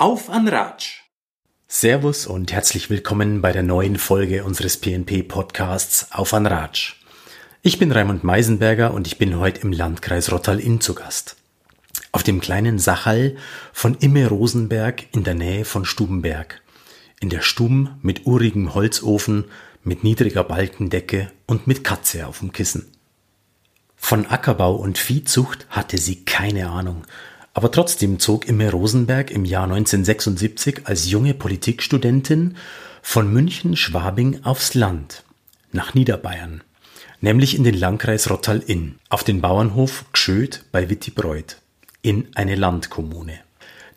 Auf an Ratsch! Servus und herzlich willkommen bei der neuen Folge unseres PNP-Podcasts Auf an Ratsch. Ich bin Raimund Meisenberger und ich bin heute im Landkreis Rottal-Inn zu Gast. Auf dem kleinen Sachal von Imme Rosenberg in der Nähe von Stubenberg. In der Stube mit urigem Holzofen, mit niedriger Balkendecke und mit Katze auf dem Kissen. Von Ackerbau und Viehzucht hatte sie keine Ahnung, aber trotzdem zog Imme Rosenberg im Jahr 1976 als junge Politikstudentin von München-Schwabing aufs Land, nach Niederbayern, nämlich in den Landkreis Rottal-Inn, auf den Bauernhof Gschöd bei Wittibreuth, in eine Landkommune.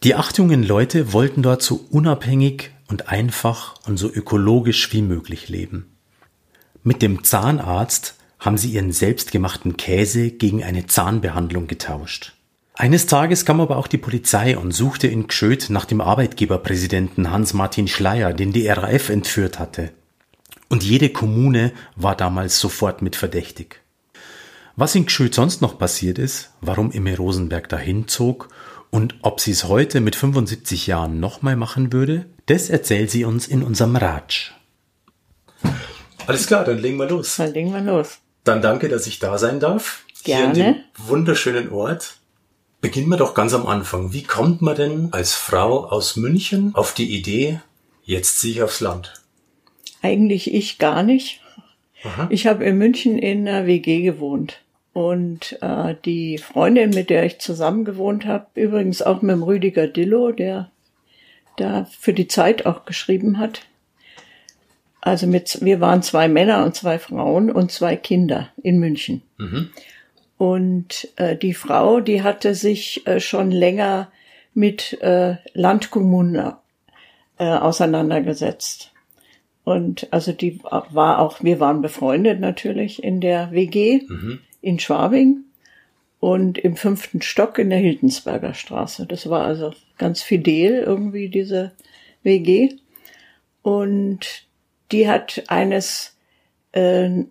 Die acht jungen Leute wollten dort so unabhängig und einfach und so ökologisch wie möglich leben. Mit dem Zahnarzt haben sie ihren selbstgemachten Käse gegen eine Zahnbehandlung getauscht. Eines Tages kam aber auch die Polizei und suchte in Gschöd nach dem Arbeitgeberpräsidenten Hans-Martin Schleier, den die RAF entführt hatte. Und jede Kommune war damals sofort mit verdächtig. Was in Gschöd sonst noch passiert ist, warum Imme Rosenberg dahin zog und ob sie es heute mit 75 Jahren nochmal machen würde, das erzählt sie uns in unserem Ratsch. Alles klar, dann legen wir los. Dann legen wir los. Dann danke, dass ich da sein darf. Gerne. Hier in dem wunderschönen Ort. Beginnen wir doch ganz am Anfang. Wie kommt man denn als Frau aus München auf die Idee, jetzt ziehe ich aufs Land? Eigentlich ich gar nicht. Aha. Ich habe in München in einer WG gewohnt. Und äh, die Freundin, mit der ich zusammen gewohnt habe, übrigens auch mit dem Rüdiger Dillo, der da für die Zeit auch geschrieben hat. Also mit, wir waren zwei Männer und zwei Frauen und zwei Kinder in München. Mhm. Und äh, die Frau, die hatte sich äh, schon länger mit äh, Landkommunen äh, auseinandergesetzt. Und also die war auch, wir waren befreundet natürlich in der WG Mhm. in Schwabing und im fünften Stock in der Hildensberger Straße. Das war also ganz fidel irgendwie diese WG. Und die hat eines äh,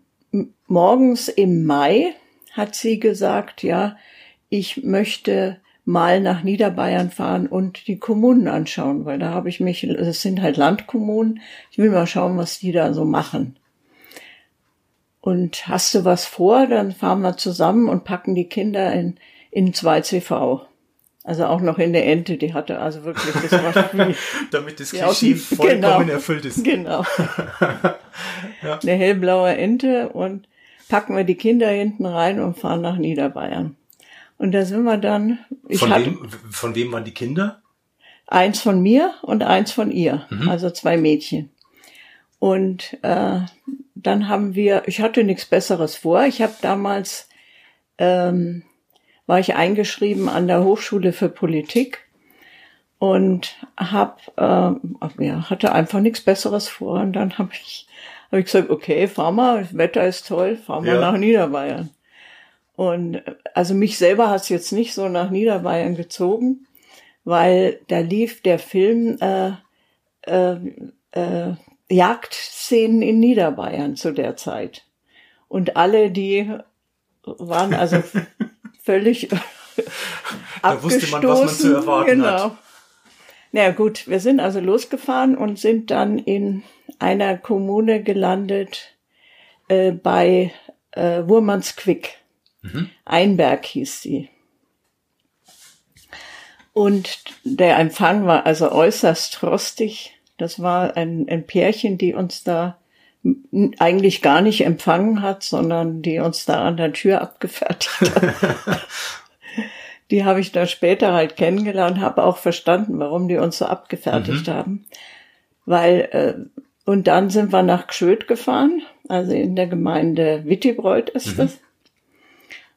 morgens im Mai hat sie gesagt, ja, ich möchte mal nach Niederbayern fahren und die Kommunen anschauen, weil da habe ich mich, es sind halt Landkommunen, ich will mal schauen, was die da so machen. Und hast du was vor, dann fahren wir zusammen und packen die Kinder in, in 2CV. Also auch noch in der Ente, die hatte also wirklich, das war. Damit das Ja, Klischee vollkommen genau. erfüllt ist. Genau. Eine hellblaue Ente und packen wir die Kinder hinten rein und fahren nach Niederbayern. Und da sind wir dann, ich Von hatte wem, von wem waren die Kinder? eins von mir und eins von ihr, Mhm. also zwei Mädchen. Und äh, dann haben wir, ich hatte nichts Besseres vor. Ich habe damals, ähm, war ich eingeschrieben an der Hochschule für Politik und hab, äh, ja, hatte einfach nichts Besseres vor. Und dann habe ich, hab ich gesagt, okay, fahr mal, das Wetter ist toll, fahr mal Ja. nach Niederbayern. Und also mich selber hat es jetzt nicht so nach Niederbayern gezogen, weil da lief der Film äh, äh, äh, Jagdszenen in Niederbayern zu der Zeit. Und alle, die waren also völlig Da wusste man, was man zu erwarten genau. hat. Na ja, gut, wir sind also losgefahren und sind dann in einer Kommune gelandet äh, bei äh, Wurmansquick. Einberg hieß sie. Und der Empfang war also äußerst frostig. Das war ein, ein Pärchen, die uns da eigentlich gar nicht empfangen hat, sondern die uns da an der Tür abgefertigt hat. die habe ich da später halt kennengelernt, habe auch verstanden, warum die uns so abgefertigt haben. Weil, äh, und dann sind wir nach Gschöd gefahren, also in der Gemeinde Wittibreuth ist das.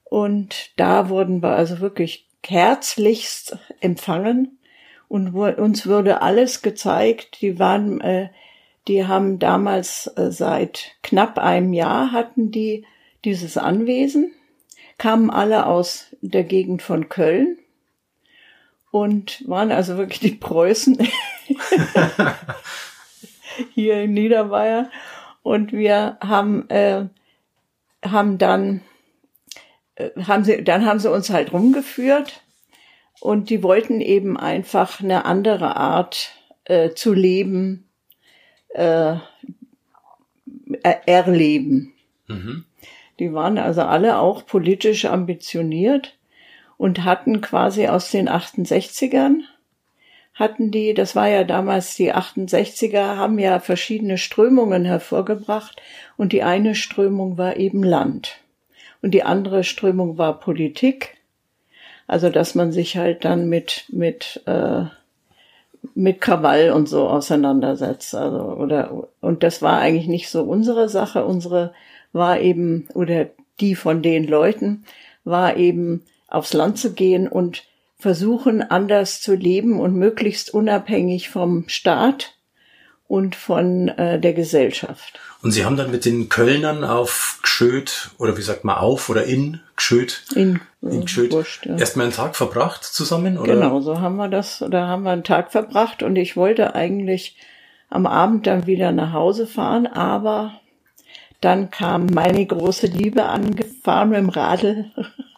Und da wurden wir also wirklich herzlichst empfangen und uns wurde alles gezeigt. Die waren, äh, die haben damals äh, seit knapp einem Jahr hatten die dieses Anwesen, kamen alle aus der Gegend von Köln und waren also wirklich die Preußen hier in Niederbayern. Und wir haben, äh, haben dann, äh, haben sie, dann haben sie uns halt rumgeführt Und die wollten eben einfach eine andere Art äh, zu leben, äh, erleben. Mhm. Die waren also alle auch politisch ambitioniert und hatten quasi aus den 68ern hatten die, das war ja damals die 68er, haben ja verschiedene Strömungen hervorgebracht und die eine Strömung war eben Land und die andere Strömung war Politik. Also dass man sich halt dann mit mit äh, mit Krawall und so auseinandersetzt. Also oder und das war eigentlich nicht so unsere Sache. Unsere war eben oder die von den Leuten war eben aufs Land zu gehen und versuchen anders zu leben und möglichst unabhängig vom Staat und von äh, der Gesellschaft. Und Sie haben dann mit den Kölnern auf Gschöd oder wie sagt man auf oder in Gschöd in, in Gschöd Wurscht, ja. erstmal einen Tag verbracht zusammen oder? Genau, so haben wir das da haben wir einen Tag verbracht und ich wollte eigentlich am Abend dann wieder nach Hause fahren, aber dann kam meine große Liebe angefahren mit dem Radl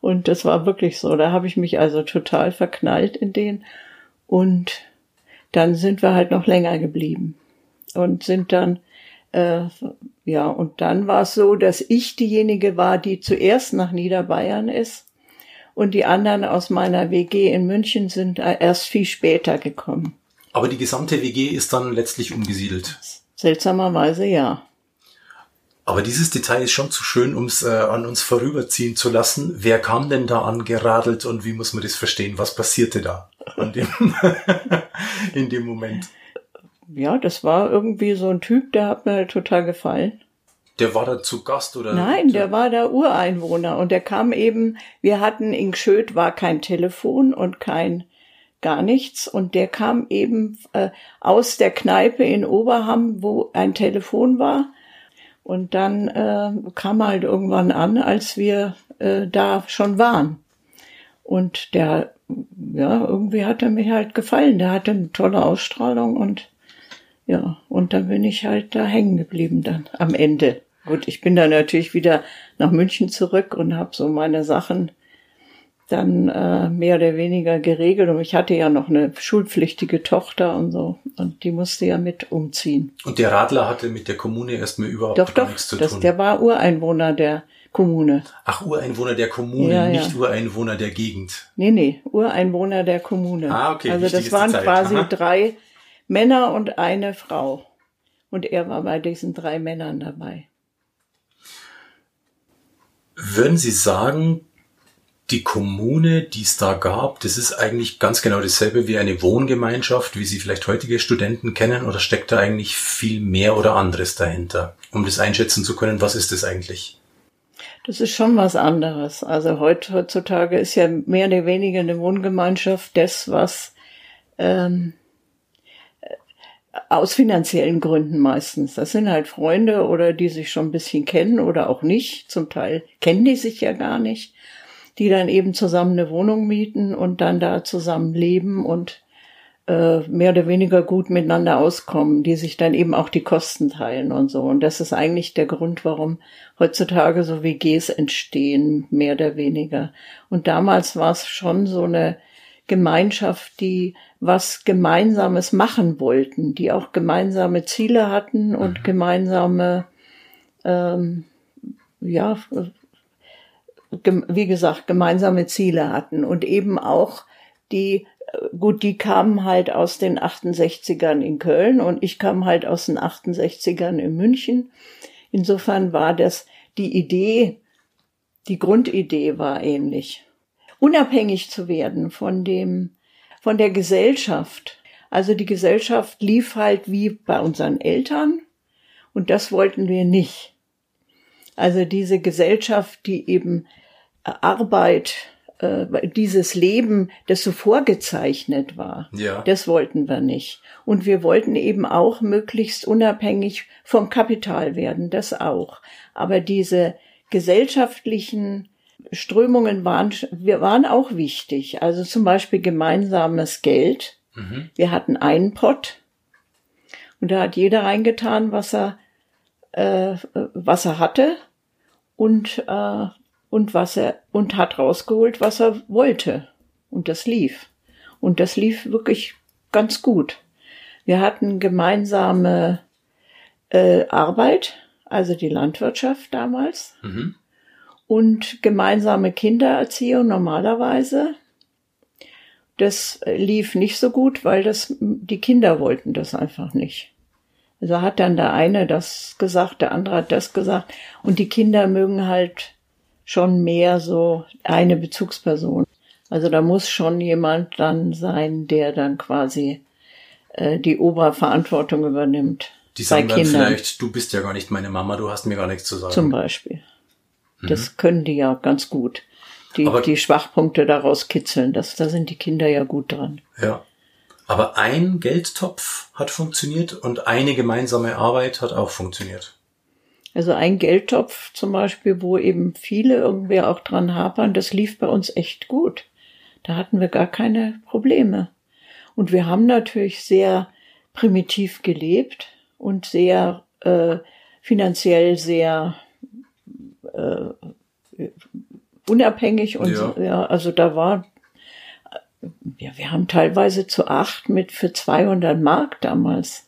und das war wirklich so. Da habe ich mich also total verknallt in den. Und dann sind wir halt noch länger geblieben und sind dann äh, ja und dann war es so, dass ich diejenige war, die zuerst nach Niederbayern ist und die anderen aus meiner WG in München sind erst viel später gekommen. Aber die gesamte WG ist dann letztlich umgesiedelt. Seltsamerweise ja. Aber dieses Detail ist schon zu schön, um es äh, an uns vorüberziehen zu lassen. Wer kam denn da angeradelt und wie muss man das verstehen? Was passierte da dem in dem Moment? Ja, das war irgendwie so ein Typ, der hat mir total gefallen. Der war da zu Gast oder? Nein, der war da Ureinwohner und der kam eben, wir hatten in Gschöd war kein Telefon und kein gar nichts und der kam eben äh, aus der Kneipe in Oberham, wo ein Telefon war und dann äh, kam halt irgendwann an, als wir äh, da schon waren. Und der, ja, irgendwie hat er mir halt gefallen. Der hatte eine tolle Ausstrahlung und ja, und dann bin ich halt da hängen geblieben dann am Ende. Gut, ich bin dann natürlich wieder nach München zurück und habe so meine Sachen dann äh, mehr oder weniger geregelt. Und ich hatte ja noch eine schulpflichtige Tochter und so. Und die musste ja mit umziehen. Und der Radler hatte mit der Kommune erstmal überhaupt doch, doch, nichts zu das, tun. Der war Ureinwohner der Kommune. Ach, Ureinwohner der Kommune, ja, nicht ja. Ureinwohner der Gegend. Nee, nee, Ureinwohner der Kommune. Ah, okay. Also das waren quasi Aha. drei Männer und eine Frau. Und er war bei diesen drei Männern dabei. Würden Sie sagen, die Kommune, die es da gab, das ist eigentlich ganz genau dasselbe wie eine Wohngemeinschaft, wie sie vielleicht heutige Studenten kennen, oder steckt da eigentlich viel mehr oder anderes dahinter, um das einschätzen zu können, was ist das eigentlich? Das ist schon was anderes. Also heutzutage ist ja mehr oder weniger eine Wohngemeinschaft das, was ähm, aus finanziellen Gründen meistens. Das sind halt Freunde oder die sich schon ein bisschen kennen oder auch nicht. Zum Teil kennen die sich ja gar nicht die dann eben zusammen eine Wohnung mieten und dann da zusammen leben und äh, mehr oder weniger gut miteinander auskommen, die sich dann eben auch die Kosten teilen und so. Und das ist eigentlich der Grund, warum heutzutage so WGs entstehen, mehr oder weniger. Und damals war es schon so eine Gemeinschaft, die was Gemeinsames machen wollten, die auch gemeinsame Ziele hatten und mhm. gemeinsame ähm, ja, wie gesagt, gemeinsame Ziele hatten und eben auch die, äh, gut, die kamen halt aus den 68ern in Köln und ich kam halt aus den 68ern in München. Insofern war das die Idee, die Grundidee war ähnlich. Unabhängig zu werden von dem, von der Gesellschaft. Also die Gesellschaft lief halt wie bei unseren Eltern und das wollten wir nicht. Also diese Gesellschaft, die eben äh, Arbeit, äh, dieses Leben, das so vorgezeichnet war, ja. das wollten wir nicht. Und wir wollten eben auch möglichst unabhängig vom Kapital werden, das auch. Aber diese gesellschaftlichen Strömungen waren, wir waren auch wichtig. Also zum Beispiel gemeinsames Geld. Mhm. Wir hatten einen Pott und da hat jeder reingetan, was er, äh, was er hatte und, äh, und was er, und hat rausgeholt, was er wollte. Und das lief. Und das lief wirklich ganz gut. Wir hatten gemeinsame äh, Arbeit, also die Landwirtschaft damals. Mhm. Und gemeinsame Kindererziehung normalerweise. Das lief nicht so gut, weil das, die Kinder wollten das einfach nicht. Also hat dann der eine das gesagt, der andere hat das gesagt. Und die Kinder mögen halt schon mehr so eine Bezugsperson. Also da muss schon jemand dann sein, der dann quasi äh, die Oberverantwortung übernimmt. Die sagen dann vielleicht, du bist ja gar nicht meine Mama, du hast mir gar nichts zu sagen. Zum Beispiel. Mhm. Das können die ja ganz gut. Die, die Schwachpunkte daraus kitzeln. Das, da sind die Kinder ja gut dran. Ja. Aber ein Geldtopf hat funktioniert und eine gemeinsame Arbeit hat auch funktioniert. Also ein Geldtopf zum Beispiel, wo eben viele irgendwie auch dran hapern, das lief bei uns echt gut. Da hatten wir gar keine Probleme. Und wir haben natürlich sehr primitiv gelebt und sehr äh, finanziell sehr äh, unabhängig und ja. ja, also da war ja, wir haben teilweise zu acht mit für 200 Mark damals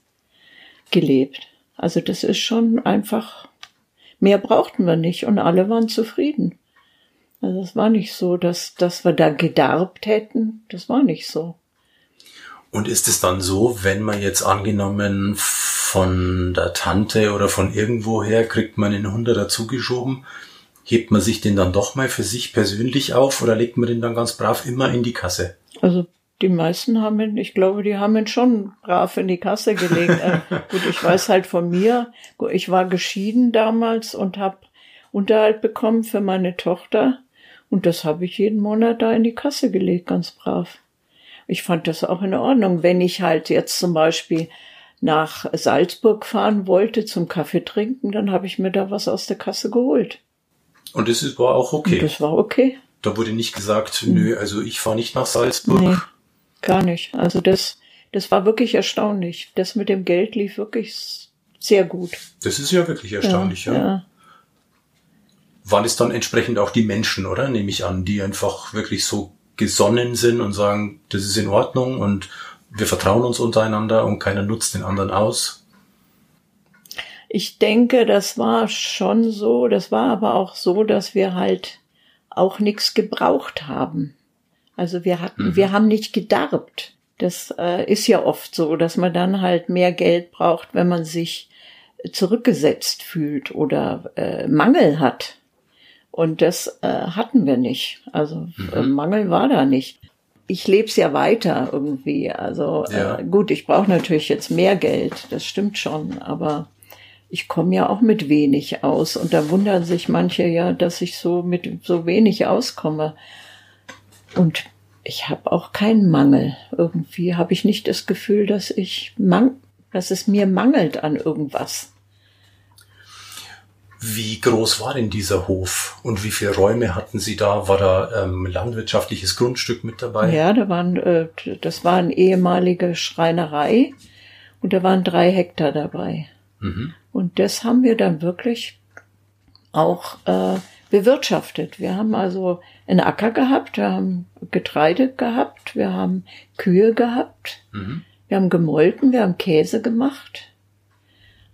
gelebt. Also das ist schon einfach, mehr brauchten wir nicht und alle waren zufrieden. Also es war nicht so, dass, dass wir da gedarbt hätten. Das war nicht so. Und ist es dann so, wenn man jetzt angenommen von der Tante oder von irgendwoher kriegt man einen Hunderter zugeschoben, hebt man sich den dann doch mal für sich persönlich auf oder legt man den dann ganz brav immer in die Kasse? Also die meisten haben ihn, ich glaube, die haben ihn schon brav in die Kasse gelegt. äh, gut, ich weiß halt von mir, ich war geschieden damals und habe Unterhalt bekommen für meine Tochter und das habe ich jeden Monat da in die Kasse gelegt, ganz brav. Ich fand das auch in Ordnung, wenn ich halt jetzt zum Beispiel nach Salzburg fahren wollte zum Kaffee trinken, dann habe ich mir da was aus der Kasse geholt. Und das war auch okay. Und das war okay. Da wurde nicht gesagt, hm. nö, also ich fahre nicht nach Salzburg. Nee, gar nicht. Also das, das war wirklich erstaunlich. Das mit dem Geld lief wirklich sehr gut. Das ist ja wirklich erstaunlich, ja. ja. ja. Waren es dann entsprechend auch die Menschen, oder? Nehme ich an, die einfach wirklich so gesonnen sind und sagen, das ist in Ordnung und wir vertrauen uns untereinander und keiner nutzt den anderen aus? Ich denke, das war schon so. Das war aber auch so, dass wir halt auch nichts gebraucht haben. Also wir hatten, mhm. wir haben nicht gedarbt. Das äh, ist ja oft so, dass man dann halt mehr Geld braucht, wenn man sich zurückgesetzt fühlt oder äh, Mangel hat. Und das äh, hatten wir nicht. Also äh, mhm. Mangel war da nicht. Ich leb's ja weiter irgendwie. Also ja. äh, gut, ich brauche natürlich jetzt mehr Geld, das stimmt schon, aber ich komme ja auch mit wenig aus und da wundern sich manche ja, dass ich so mit so wenig auskomme. Und ich habe auch keinen Mangel. Irgendwie habe ich nicht das Gefühl, dass ich mang dass es mir mangelt an irgendwas. Wie groß war denn dieser Hof und wie viele Räume hatten Sie da? War da ähm, landwirtschaftliches Grundstück mit dabei? Ja, da waren, äh, das war eine ehemalige Schreinerei und da waren drei Hektar dabei. Mhm. Und das haben wir dann wirklich auch äh, bewirtschaftet. Wir haben also einen Acker gehabt, wir haben Getreide gehabt, wir haben Kühe gehabt, mhm. wir haben gemolken, wir haben Käse gemacht,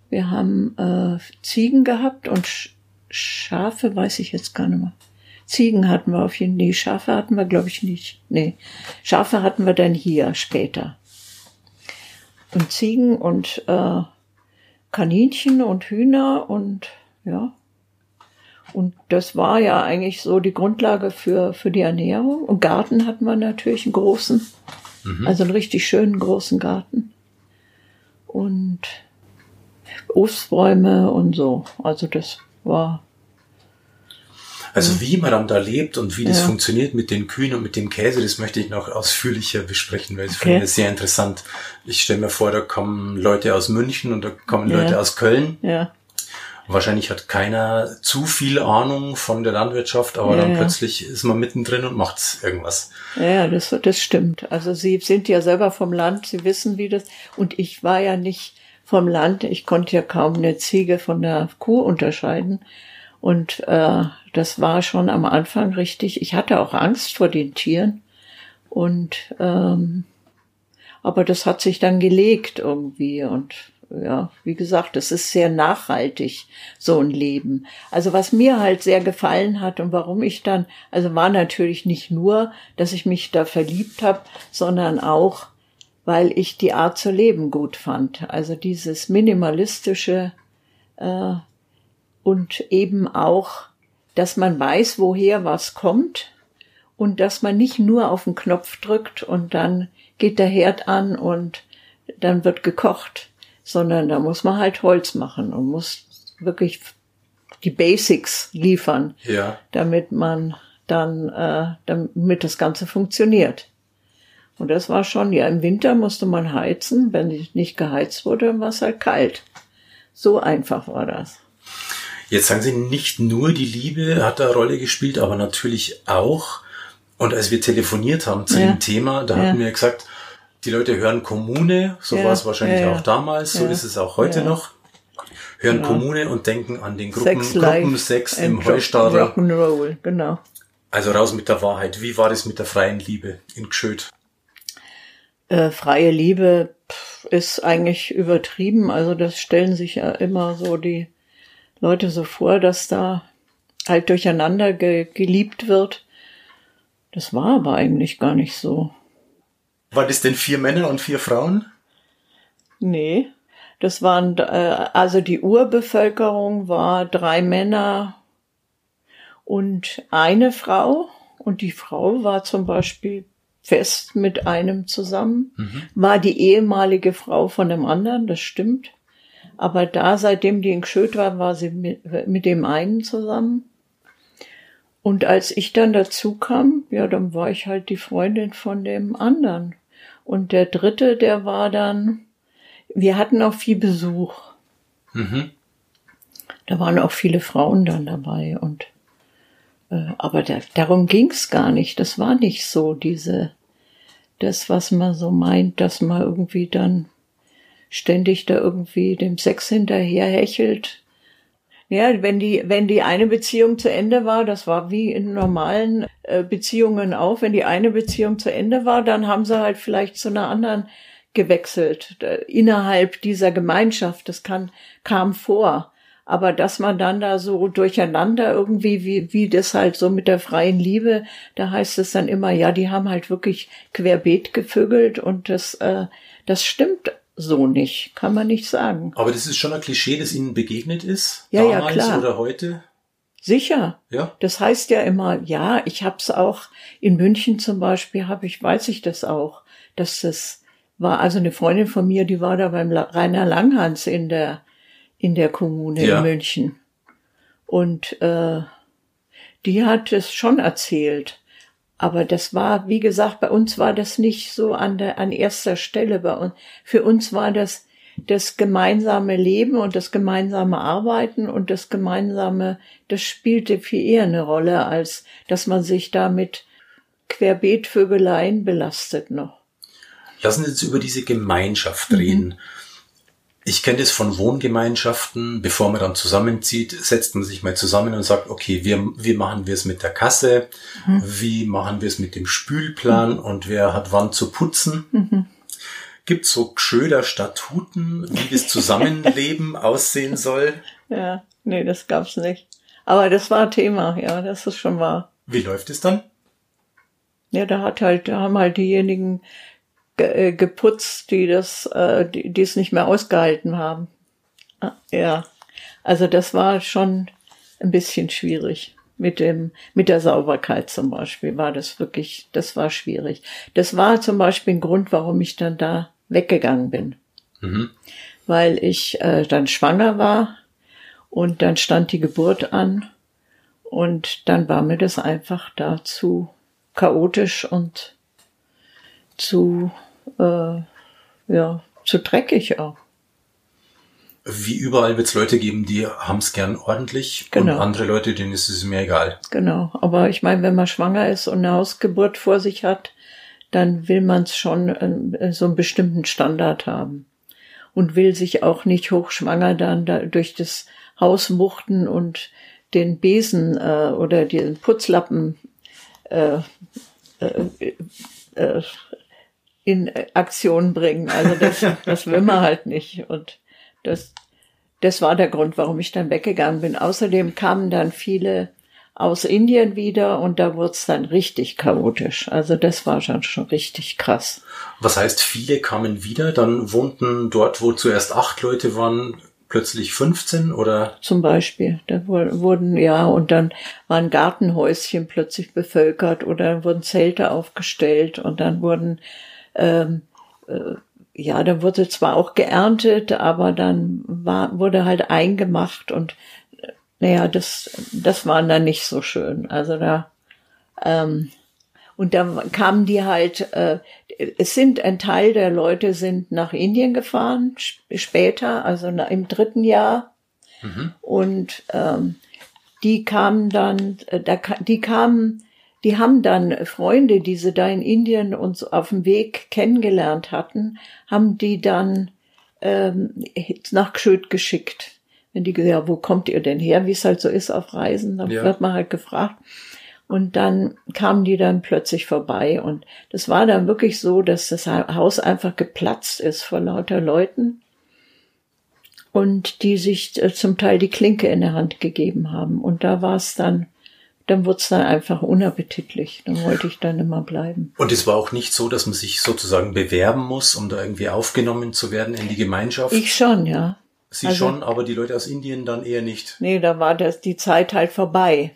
wir haben äh, Ziegen gehabt und Sch Schafe, weiß ich jetzt gar nicht mehr. Ziegen hatten wir auf jeden Fall. Nee, Schafe hatten wir, glaube ich, nicht. Nee, Schafe hatten wir dann hier später. Und Ziegen und äh, Kaninchen und Hühner und ja. Und das war ja eigentlich so die Grundlage für, für die Ernährung. Und Garten hatten wir natürlich einen großen, mhm. also einen richtig schönen großen Garten. Und Obstbäume und so. Also das war. Also wie man dann da lebt und wie das ja. funktioniert mit den Kühen und mit dem Käse, das möchte ich noch ausführlicher besprechen, weil das okay. finde ich sehr interessant. Ich stelle mir vor, da kommen Leute aus München und da kommen ja. Leute aus Köln. Ja. Wahrscheinlich hat keiner zu viel Ahnung von der Landwirtschaft, aber ja, dann plötzlich ist man mittendrin und macht irgendwas. Ja, das, das stimmt. Also Sie sind ja selber vom Land, Sie wissen, wie das. Und ich war ja nicht vom Land. Ich konnte ja kaum eine Ziege von der Kuh unterscheiden. Und äh, das war schon am Anfang richtig. Ich hatte auch Angst vor den Tieren, Und ähm, aber das hat sich dann gelegt irgendwie und ja, wie gesagt, es ist sehr nachhaltig, so ein Leben. Also was mir halt sehr gefallen hat und warum ich dann, also war natürlich nicht nur, dass ich mich da verliebt habe, sondern auch, weil ich die Art zu leben gut fand. Also dieses minimalistische äh, und eben auch, dass man weiß, woher was kommt und dass man nicht nur auf den Knopf drückt und dann geht der Herd an und dann wird gekocht, sondern da muss man halt Holz machen und muss wirklich die Basics liefern, Ja. damit man dann, äh, damit das Ganze funktioniert. Und das war schon, ja, im Winter musste man heizen. Wenn nicht geheizt wurde, dann war es halt kalt. So einfach war das. Jetzt sagen Sie, nicht nur die Liebe hat da eine Rolle gespielt, aber natürlich auch. Und als wir telefoniert haben zu Ja. dem Thema, da hatten wir gesagt, die Leute hören Kommune, so war es wahrscheinlich auch damals, so ist es auch heute noch. Hören Genau. Kommune und denken an den Gruppen, Sex Life Gruppensex im Heustadel. Rock'n'Roll, genau. Also raus mit der Wahrheit. Wie war das mit der freien Liebe in Gschöd? Äh, freie Liebe ist eigentlich übertrieben. Also das stellen sich ja immer so die Leute so vor, dass da halt durcheinander ge geliebt wird. Das war aber eigentlich gar nicht so. War das denn vier Männer und vier Frauen? Nee, das waren, äh, also die Urbevölkerung war drei Männer und eine Frau. Und die Frau war zum Beispiel fest mit einem zusammen, war die ehemalige Frau von dem anderen, das stimmt. Aber da, seitdem die in Gschöd war, war sie mit, mit dem einen zusammen. Und als ich dann dazu kam, ja, dann war ich halt die Freundin von dem anderen. Und der dritte, der war dann, wir hatten auch viel Besuch. Mhm. Da waren auch viele Frauen dann dabei und äh, aber da, darum ging's gar nicht. Das war nicht so diese das, was man so meint, dass man irgendwie dann ständig da irgendwie dem Sex hinterher hechelt. Ja, wenn die, wenn die eine Beziehung zu Ende war, das war wie in normalen äh, Beziehungen auch, wenn die eine Beziehung zu Ende war, dann haben sie halt vielleicht zu einer anderen gewechselt, äh, innerhalb dieser Gemeinschaft. Das kann, kam vor. Aber dass man dann da so durcheinander irgendwie, wie, wie das halt so mit der freien Liebe, da heißt es dann immer, ja, die haben halt wirklich querbeet gevögelt und das, äh, das stimmt so nicht, kann man nicht sagen. Aber das ist schon ein Klischee, das Ihnen begegnet ist? Ja, ja, damals klar. oder heute? Sicher. Ja. Das heißt ja immer, ja, ich hab's auch in München zum Beispiel, habe ich, weiß ich das auch, dass das war also eine Freundin von mir, die war da beim Rainer Langhans in der in der Kommune Ja. in München und äh, die hat es schon erzählt, aber das war, wie gesagt, bei uns war das nicht so an der an erster Stelle bei uns. Für uns war das das gemeinsame Leben und das gemeinsame Arbeiten und das gemeinsame, das spielte viel eher eine Rolle, als dass man sich da mit Querbeetvögeleien belastet noch. Lassen Sie uns über diese Gemeinschaft Mhm. reden. Ich kenne das von Wohngemeinschaften. Bevor man dann zusammenzieht, setzt man sich mal zusammen und sagt, okay, wir, wie machen wir es mit der Kasse? Mhm. Wie machen wir es mit dem Spülplan? Und wer hat wann zu putzen? Mhm. Gibt so Gschöder Statuten, wie das Zusammenleben aussehen soll? Ja, nee, das gab's nicht. Aber das war Thema, ja, das ist schon wahr. Wie läuft es dann? Ja, da hat halt, da haben halt diejenigen ge äh, geputzt, die das, äh, die, die es nicht mehr ausgehalten haben. Ah, Ja, also das war schon ein bisschen schwierig. Mit dem, mit der Sauberkeit zum Beispiel war das wirklich, das war schwierig. Das war zum Beispiel ein Grund, warum ich dann da weggegangen bin. Mhm. Weil ich äh, dann schwanger war und dann stand die Geburt an und dann war mir das einfach da zu chaotisch und zu, äh, ja, zu dreckig auch. Wie überall wird es Leute geben, die haben es gern ordentlich Genau. und andere Leute, denen ist es mir egal. Genau. Aber ich meine, wenn man schwanger ist und eine Hausgeburt vor sich hat, dann will man es schon äh, so einen bestimmten Standard haben. Und will sich auch nicht hochschwanger dann da durch das Haus wuchten und den Besen äh, oder den Putzlappen äh, äh, äh, in Aktion bringen. Also das, das will man halt nicht. Und das, das war der Grund, warum ich dann weggegangen bin. Außerdem kamen dann viele aus Indien wieder und da wurde es dann richtig chaotisch. Also das war schon, schon richtig krass. Was heißt, viele kamen wieder, dann wohnten dort, wo zuerst acht Leute waren, plötzlich 15 oder? Zum Beispiel. Da wurden, ja, und dann waren Gartenhäuschen plötzlich bevölkert oder wurden Zelte aufgestellt und dann wurden, ähm, äh, ja, dann wurde zwar auch geerntet, aber dann war, wurde halt eingemacht und naja, das, das war dann nicht so schön. Also da, ähm, und dann kamen die halt, äh, es sind ein Teil der Leute sind nach Indien gefahren, später, also im dritten Jahr. Mhm. Und ähm, die kamen dann, äh, da, die kamen, die haben dann Freunde, die sie da in Indien uns auf dem Weg kennengelernt hatten, haben die dann ähm, nach Gschöd geschickt wenn die gesagt, ja, wo kommt ihr denn her, wie es halt so ist auf Reisen, dann ja. wird man halt gefragt. Und dann kamen die dann plötzlich vorbei und das war dann wirklich so, dass das Haus einfach geplatzt ist vor lauter Leuten und die sich äh, zum Teil die Klinke in der Hand gegeben haben. Und da war es dann, dann wurde es dann einfach unappetitlich. Dann wollte ich dann immer bleiben. Und es war auch nicht so, dass man sich sozusagen bewerben muss, um da irgendwie aufgenommen zu werden in die Gemeinschaft? Ich schon, ja. Sie also, schon, aber die Leute aus Indien dann eher nicht. Nee, da war das die Zeit halt vorbei.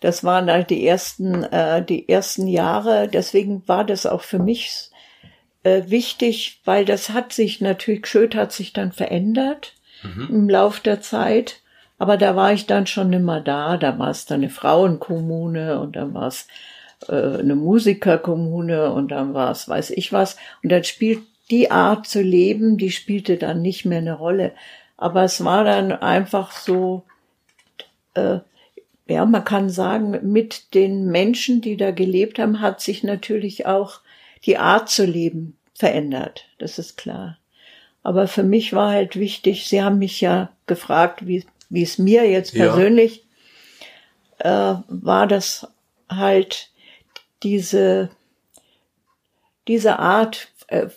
Das waren halt die ersten, äh, die ersten Jahre. Deswegen war das auch für mich äh, wichtig, weil das hat sich natürlich, Schöd hat sich dann verändert mhm. im Lauf der Zeit. Aber da war ich dann schon nimmer da. Da war es dann eine Frauenkommune und dann war es äh, eine Musikerkommune und dann war es weiß ich was. Und dann spielt die Art zu leben, die spielte dann nicht mehr eine Rolle. Aber es war dann einfach so, äh, ja, man kann sagen, mit den Menschen, die da gelebt haben, hat sich natürlich auch die Art zu leben verändert. Das ist klar. Aber für mich war halt wichtig, Sie haben mich ja gefragt, wie, wie es mir jetzt persönlich ja. äh, war, das halt diese, diese Art äh,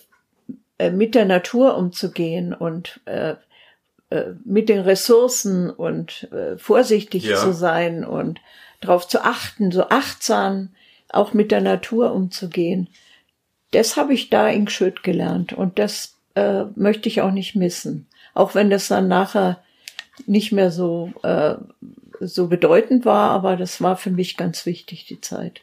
äh, mit der Natur umzugehen und äh, äh, mit den Ressourcen und äh, vorsichtig ja. zu sein und darauf zu achten, so achtsam auch mit der Natur umzugehen. Das habe ich da in Gschöd gelernt und das äh, möchte ich auch nicht missen. Auch wenn das dann nachher nicht mehr so, äh, so bedeutend war, aber das war für mich ganz wichtig, die Zeit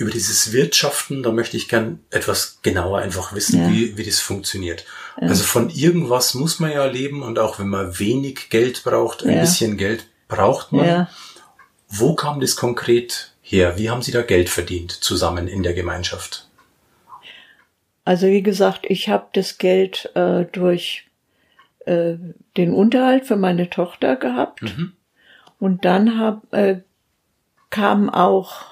über dieses Wirtschaften, da möchte ich gern etwas genauer einfach wissen, ja. wie, wie das funktioniert. Ja. Also von irgendwas muss man ja leben und auch wenn man wenig Geld braucht, ein ja. bisschen Geld braucht man. Wo kam das konkret her? Wie haben Sie da Geld verdient zusammen in der Gemeinschaft? Also wie gesagt, ich habe das Geld äh, durch äh, den Unterhalt für meine Tochter gehabt mhm. und dann hab, äh, kam auch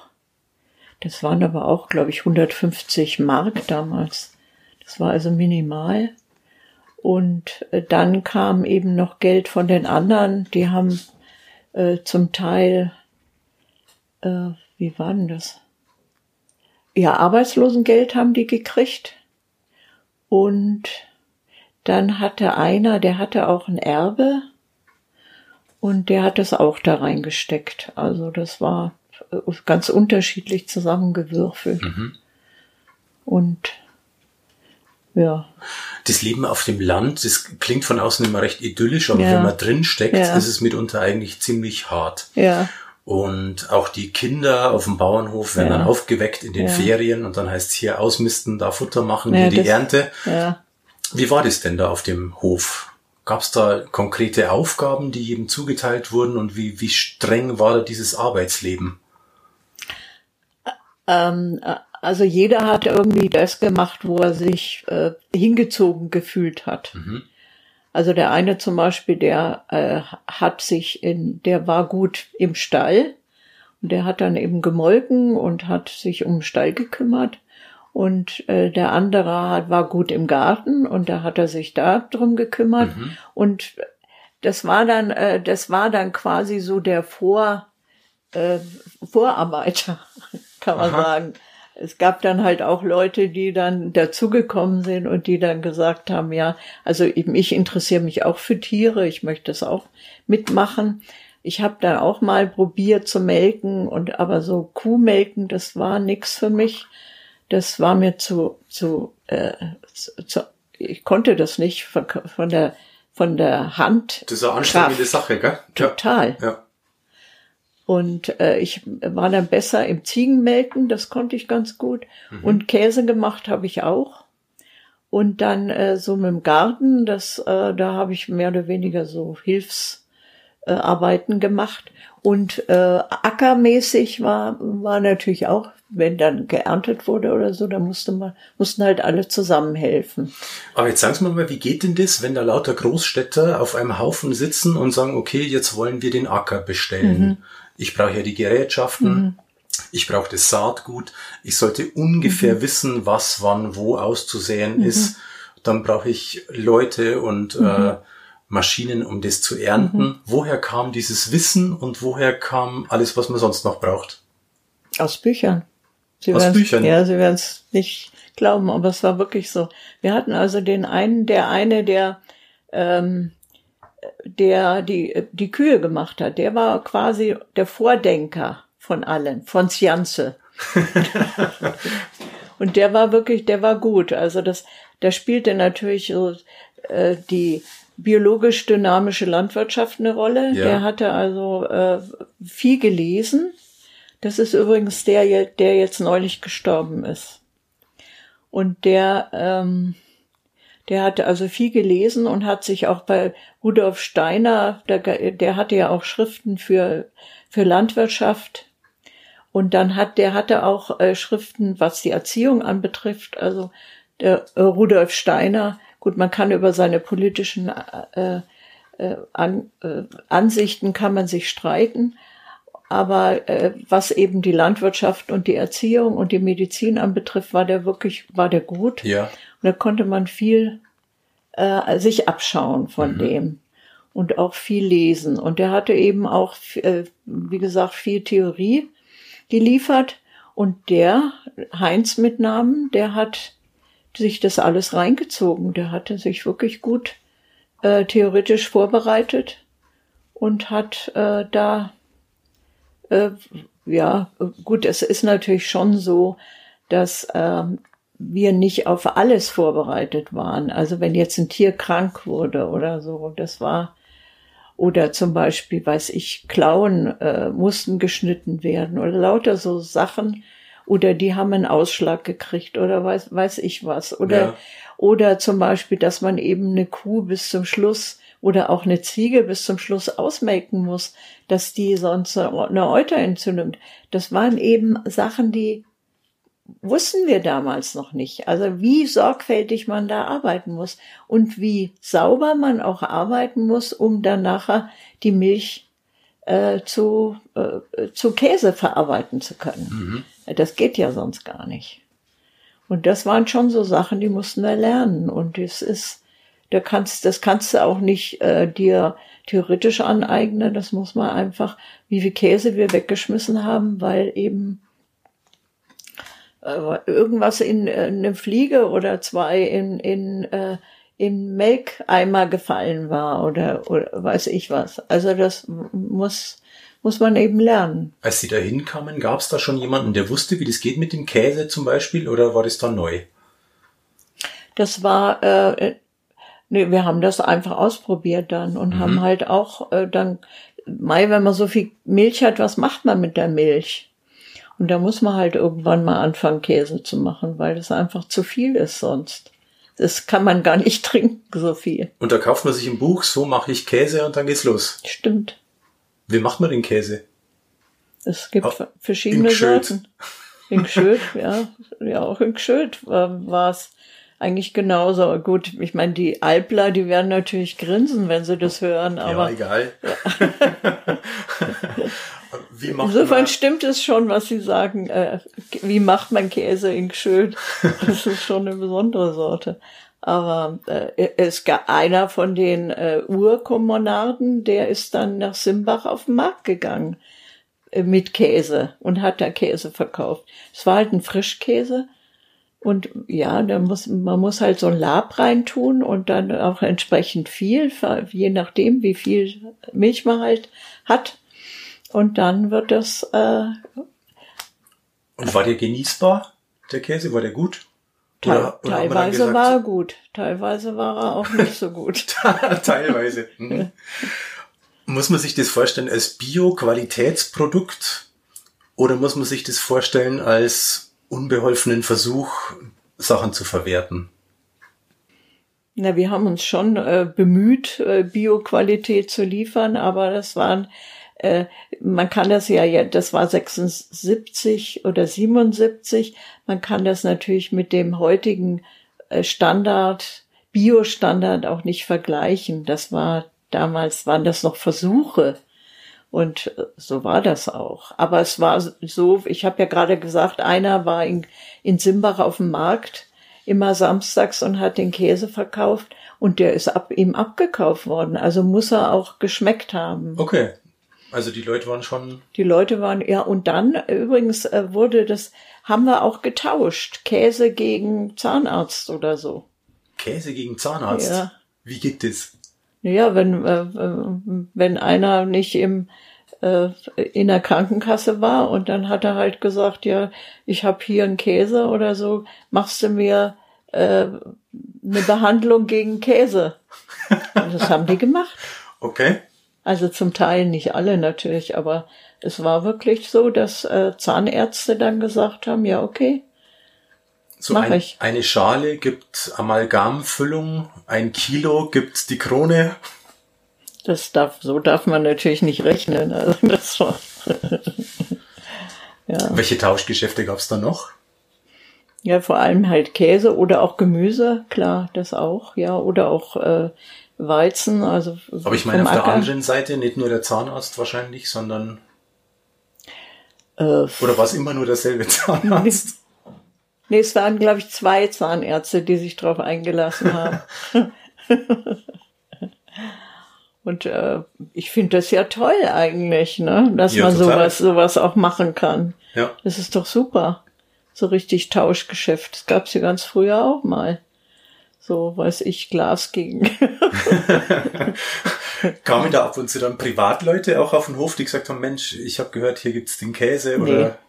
das waren aber auch, glaube ich, 150 Mark damals. Das war also minimal. Und äh, dann kam eben noch Geld von den anderen. Die haben äh, zum Teil, äh, wie war denn das? Ja, Arbeitslosengeld haben die gekriegt. Und dann hatte einer, der hatte auch ein Erbe und der hat das auch da reingesteckt. Also das war ganz unterschiedlich zusammengewürfelt. Mhm. Und ja. Das Leben auf dem Land, das klingt von außen immer recht idyllisch, aber ja. wenn man drin steckt, ja. ist es mitunter eigentlich ziemlich hart. Ja. Und auch die Kinder auf dem Bauernhof werden ja. dann aufgeweckt in den. Ferien und dann heißt es hier ausmisten, da Futter machen, hier die Ernte. Ja. Wie war das denn da auf dem Hof? Gab es da konkrete Aufgaben, die jedem zugeteilt wurden und wie, wie streng war da dieses Arbeitsleben? Ähm, äh, also jeder hat irgendwie das gemacht, wo er sich äh, hingezogen gefühlt hat. Mhm. Also der eine zum Beispiel, der äh, hat sich in, der war gut im Stall und der hat dann eben gemolken und hat sich um den Stall gekümmert. Und äh, der andere hat, war gut im Garten und da hat er sich da drum gekümmert. Mhm. Und das war dann, äh, das war dann quasi so der Vor, äh, Vorarbeiter kann man Aha. sagen. es gab dann halt auch Leute, die dann dazugekommen sind und die dann gesagt haben, ja, also eben ich interessiere mich auch für Tiere, ich möchte das auch mitmachen. Ich habe dann auch mal probiert zu melken und aber so Kuhmelken, das war nix für mich. Das war mir zu zu, äh, zu ich konnte das nicht von, von der von der Hand. Das ist eine anstrengende Sache, gell? Total. Ja. Und äh, ich war dann besser im Ziegenmelken, das konnte ich ganz gut. Mhm. Und Käse gemacht habe ich auch. Und dann äh, so mit dem Garten, das, äh, da habe ich mehr oder weniger so Hilfsarbeiten äh, gemacht. Und äh, ackermäßig war, war natürlich auch, wenn dann geerntet wurde oder so, da musste man, mussten halt alle zusammenhelfen. Aber jetzt sagen Sie mal, wie geht denn das, wenn da lauter Großstädter auf einem Haufen sitzen und sagen, okay, jetzt wollen wir den Acker bestellen? Mhm ich brauche ja die Gerätschaften, mhm. ich brauche das Saatgut, ich sollte ungefähr mhm. wissen, was wann wo auszusäen mhm. ist. Dann brauche ich Leute und äh, mhm. Maschinen, um das zu ernten. Mhm. Woher kam dieses Wissen und woher kam alles, was man sonst noch braucht? Aus Büchern. Sie Aus Büchern? Ja, Sie werden es nicht glauben, aber es war wirklich so. Wir hatten also den einen, der eine, der ähm, der die, die Kühe gemacht hat, der war quasi der Vordenker von allen, von Scianze. und der war wirklich, der war gut. Also das, da spielte natürlich äh, die biologisch dynamische Landwirtschaft eine Rolle. Ja. Der hatte also äh, viel gelesen. Das ist übrigens der, der jetzt neulich gestorben ist. Und der, ähm, der hatte also viel gelesen und hat sich auch bei Rudolf Steiner, der, der hatte ja auch Schriften für, für Landwirtschaft. Und dann hat, der hatte auch äh, Schriften, was die Erziehung anbetrifft. Also der äh, Rudolf Steiner, gut, man kann über seine politischen äh, äh, an, äh, Ansichten kann man sich streiten. Aber äh, was eben die Landwirtschaft und die Erziehung und die Medizin anbetrifft, war der wirklich, war der gut. Ja. Und da konnte man viel äh, sich abschauen von mhm. dem und auch viel lesen. Und der hatte eben auch, äh, wie gesagt, viel Theorie geliefert. Und der, Heinz mit Namen, der hat sich das alles reingezogen. Der hatte sich wirklich gut äh, theoretisch vorbereitet und hat äh, da äh, ja, gut, es ist natürlich schon so, dass ähm, wir nicht auf alles vorbereitet waren. Also wenn jetzt ein Tier krank wurde oder so, das war, oder zum Beispiel, weiß ich, Klauen äh, mussten geschnitten werden oder lauter so Sachen, oder die haben einen Ausschlag gekriegt oder weiß, weiß ich was. Oder, ja. oder zum Beispiel, dass man eben eine Kuh bis zum Schluss oder auch eine Ziege bis zum Schluss ausmelken muss, dass die sonst eine Euterentzündung. Das waren eben Sachen, die wussten wir damals noch nicht. Also wie sorgfältig man da arbeiten muss und wie sauber man auch arbeiten muss, um dann nachher die Milch äh, zu, äh, zu Käse verarbeiten zu können. Mhm. Das geht ja sonst gar nicht. Und das waren schon so Sachen, die mussten wir lernen. Und das ist, da kannst, das kannst du auch nicht äh, dir theoretisch aneignen. Das muss man einfach, wie viel Käse wir weggeschmissen haben, weil eben äh, irgendwas in, äh, eine Fliege oder zwei in, in, äh, in Melkeimer gefallen war oder, oder weiß ich was. Also das muss, muss man eben lernen. Als Sie da hinkamen, gab es da schon jemanden, der wusste, wie das geht mit dem Käse zum Beispiel, oder war das dann neu? Das war, äh, nee, wir haben das einfach ausprobiert dann und mhm. haben halt auch äh, dann, Mai, wenn man so viel Milch hat, was macht man mit der Milch? Und da muss man halt irgendwann mal anfangen, Käse zu machen, weil das einfach zu viel ist sonst. Das kann man gar nicht trinken, so viel. Und da kauft man sich ein Buch, so mache ich Käse und dann geht's los. Stimmt. Wie macht man den Käse? Es gibt Auf, verschiedene Sorten. In Gschöd, ja. Ja, auch in Gschöd war es eigentlich genauso. Gut, ich meine, die Alpler, die werden natürlich grinsen, wenn sie das hören, aber. Ja, egal. Ja. Insofern man, stimmt es schon, was Sie sagen. Äh, wie macht man Käse in Gschöd? Das ist schon eine besondere Sorte. Aber äh, es gab einer von den äh, Urkommunarden, der ist dann nach Simbach auf den Markt gegangen. äh, mit Käse und hat da Käse verkauft. Es war halt ein Frischkäse. Und ja, da muss, man muss halt so ein Lab reintun und dann auch entsprechend viel, je nachdem, wie viel Milch man halt hat. Und dann wird das. Äh, und war der genießbar, der Käse? War der gut? Oder, oder teilweise gesagt, war er gut, teilweise war er auch nicht so gut. teilweise. Mhm. Muss man sich das vorstellen als Bio-Qualitätsprodukt oder muss man sich das vorstellen als unbeholfenen Versuch, Sachen zu verwerten? Na, wir haben uns schon äh, bemüht, äh, Bio-Qualität zu liefern, aber das waren äh, man kann das ja, ja, das war 76 oder 77, man kann das natürlich mit dem heutigen äh, Standard, Bio-Standard auch nicht vergleichen. Das war damals, waren das noch Versuche. Und äh, so war das auch. Aber es war so, ich habe ja gerade gesagt, einer war in, in Simbach auf dem Markt immer samstags und hat den Käse verkauft und der ist ab ihm abgekauft worden. Also muss er auch geschmeckt haben. Okay. Also die Leute waren schon. Die Leute waren, ja, und dann übrigens äh, wurde das, haben wir auch getauscht. Käse gegen Zahnarzt oder so. Käse gegen Zahnarzt? Ja. Wie geht das? Ja, wenn, äh, wenn einer nicht im, äh, in der Krankenkasse war und dann hat er halt gesagt, ja, ich habe hier einen Käse oder so, machst du mir äh, eine Behandlung gegen Käse. Und das haben die gemacht. Okay. Also zum Teil nicht alle natürlich, aber es war wirklich so, dass äh, Zahnärzte dann gesagt haben, ja, okay. So mach ein, ich. eine Schale gibt Amalgamfüllung, ein Kilo gibt die Krone. Das darf, so darf man natürlich nicht rechnen. Also das war ja. Welche Tauschgeschäfte gab's da noch? Ja, vor allem halt Käse oder auch Gemüse, klar, das auch, ja, oder auch äh, Weizen, also. Aber ich meine auf Acker. der anderen Seite nicht nur der Zahnarzt wahrscheinlich, sondern. Äh, oder war es immer nur derselbe Zahnarzt? Nee, es waren, glaube ich, zwei Zahnärzte, die sich darauf eingelassen haben. Und äh, ich finde das ja toll eigentlich, ne? dass ja, man sowas, sowas auch machen kann. Ja. Das ist doch super. So richtig Tauschgeschäft. Das gab's ja ganz früher auch mal so weiß ich, Glas gegen. Kamen da ab und zu dann Privatleute auch auf den Hof, die gesagt haben, Mensch, ich habe gehört, hier gibt's den Käse oder?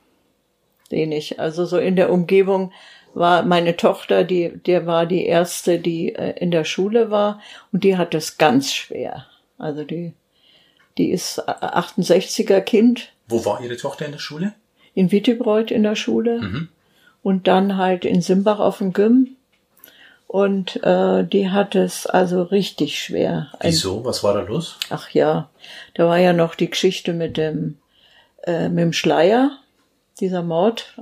Nee, nicht. Also so in der Umgebung war meine Tochter, die, der war die erste, die äh, in der Schule war und die hat es ganz schwer. Also die, die ist 68er Kind. Wo war ihre Tochter in der Schule? In Wittebreuth in der Schule. Mhm. Und dann halt in Simbach auf dem Gym. Und äh, die hat es also richtig schwer. Wieso? Was war da los? Ach ja, da war ja noch die Geschichte mit dem, äh, mit dem Schleier, dieser Mord.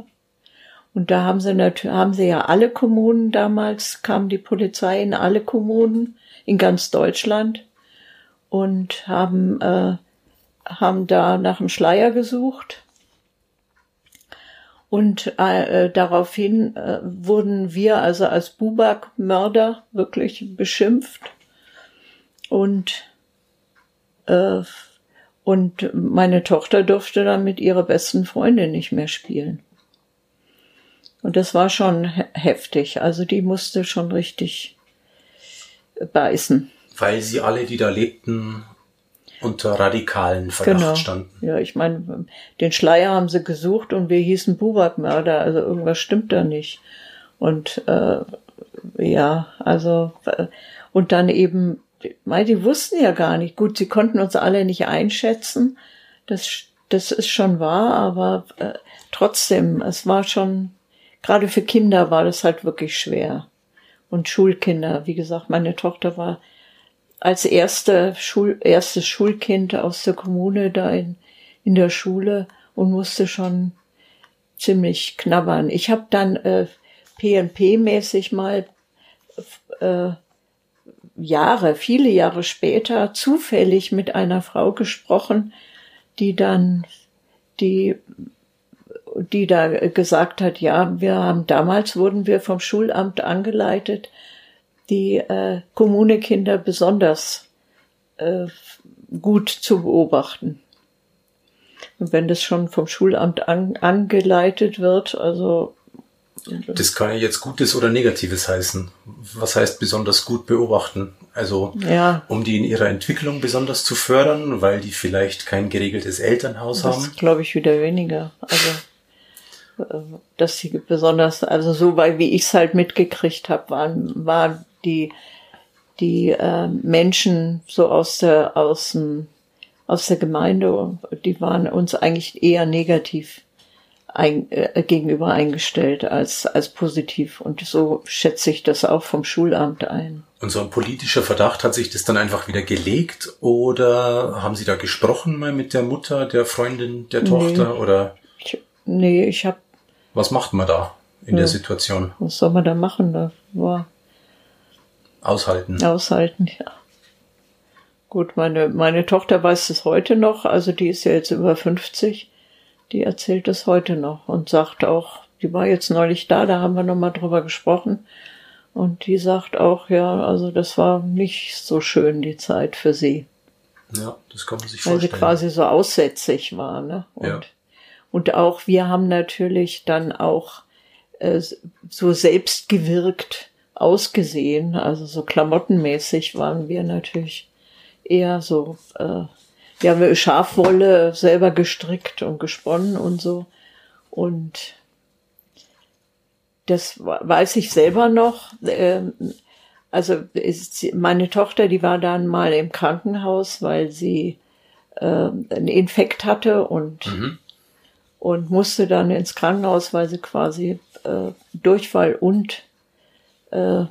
Und da haben sie natürlich, haben sie ja alle Kommunen damals, kam die Polizei in alle Kommunen in ganz Deutschland und haben, äh, haben da nach dem Schleier gesucht. Und äh, daraufhin äh, wurden wir also als Bubak-Mörder wirklich beschimpft. Und, äh, und meine Tochter durfte dann mit ihrer besten Freundin nicht mehr spielen. Und das war schon heftig. Also die musste schon richtig beißen. Weil sie alle, die da lebten, unter radikalen Verdacht genau. standen. Ja, ich meine, den Schleier haben sie gesucht und wir hießen Buwak-Mörder, also irgendwas stimmt da nicht. Und äh, ja, also und dann eben, weil die wussten ja gar nicht. Gut, sie konnten uns alle nicht einschätzen. Das, das ist schon wahr, aber äh, trotzdem, es war schon, gerade für Kinder war das halt wirklich schwer. Und Schulkinder, wie gesagt, meine Tochter war als erste Schul erstes Schulkind aus der Kommune da in, in der Schule und musste schon ziemlich knabbern. Ich habe dann äh, PNP-mäßig mal äh, Jahre, viele Jahre später zufällig mit einer Frau gesprochen, die dann die die da gesagt hat, ja, wir haben damals wurden wir vom Schulamt angeleitet, die äh, Kommunekinder besonders äh, gut zu beobachten. Und wenn das schon vom Schulamt an, angeleitet wird, also das kann ja jetzt Gutes oder Negatives heißen. Was heißt besonders gut beobachten? Also, ja. um die in ihrer Entwicklung besonders zu fördern, weil die vielleicht kein geregeltes Elternhaus das haben? Das glaube ich wieder weniger. Also, äh, dass sie besonders, also so, weil wie ich es halt mitgekriegt habe, waren, waren die, die äh, Menschen so aus der, aus dem, aus der Gemeinde, die waren uns eigentlich eher negativ ein, äh, gegenüber eingestellt als, als positiv. Und so schätze ich das auch vom Schulamt ein. Und so ein politischer Verdacht hat sich das dann einfach wieder gelegt oder haben Sie da gesprochen mal mit der Mutter, der Freundin, der Tochter nee. oder? Ich, nee, ich habe. Was macht man da in ja, der Situation? Was soll man da machen? Da war aushalten. Aushalten, ja. Gut, meine meine Tochter weiß es heute noch, also die ist ja jetzt über 50 die erzählt es heute noch und sagt auch, die war jetzt neulich da, da haben wir nochmal drüber gesprochen. Und die sagt auch, ja, also das war nicht so schön, die Zeit für sie. Ja, das kann man sich Weil vorstellen. sie quasi so aussätzig war, ne? Und, ja. und auch, wir haben natürlich dann auch äh, so selbstgewirkt ausgesehen, also so klamottenmäßig waren wir natürlich eher so äh, wir haben Schafwolle selber gestrickt und gesponnen und so. Und das weiß ich selber noch. Ähm, also meine Tochter, die war dann mal im Krankenhaus, weil sie ähm, einen Infekt hatte und, mhm. und musste dann ins Krankenhaus, weil sie quasi äh, Durchfall und äh,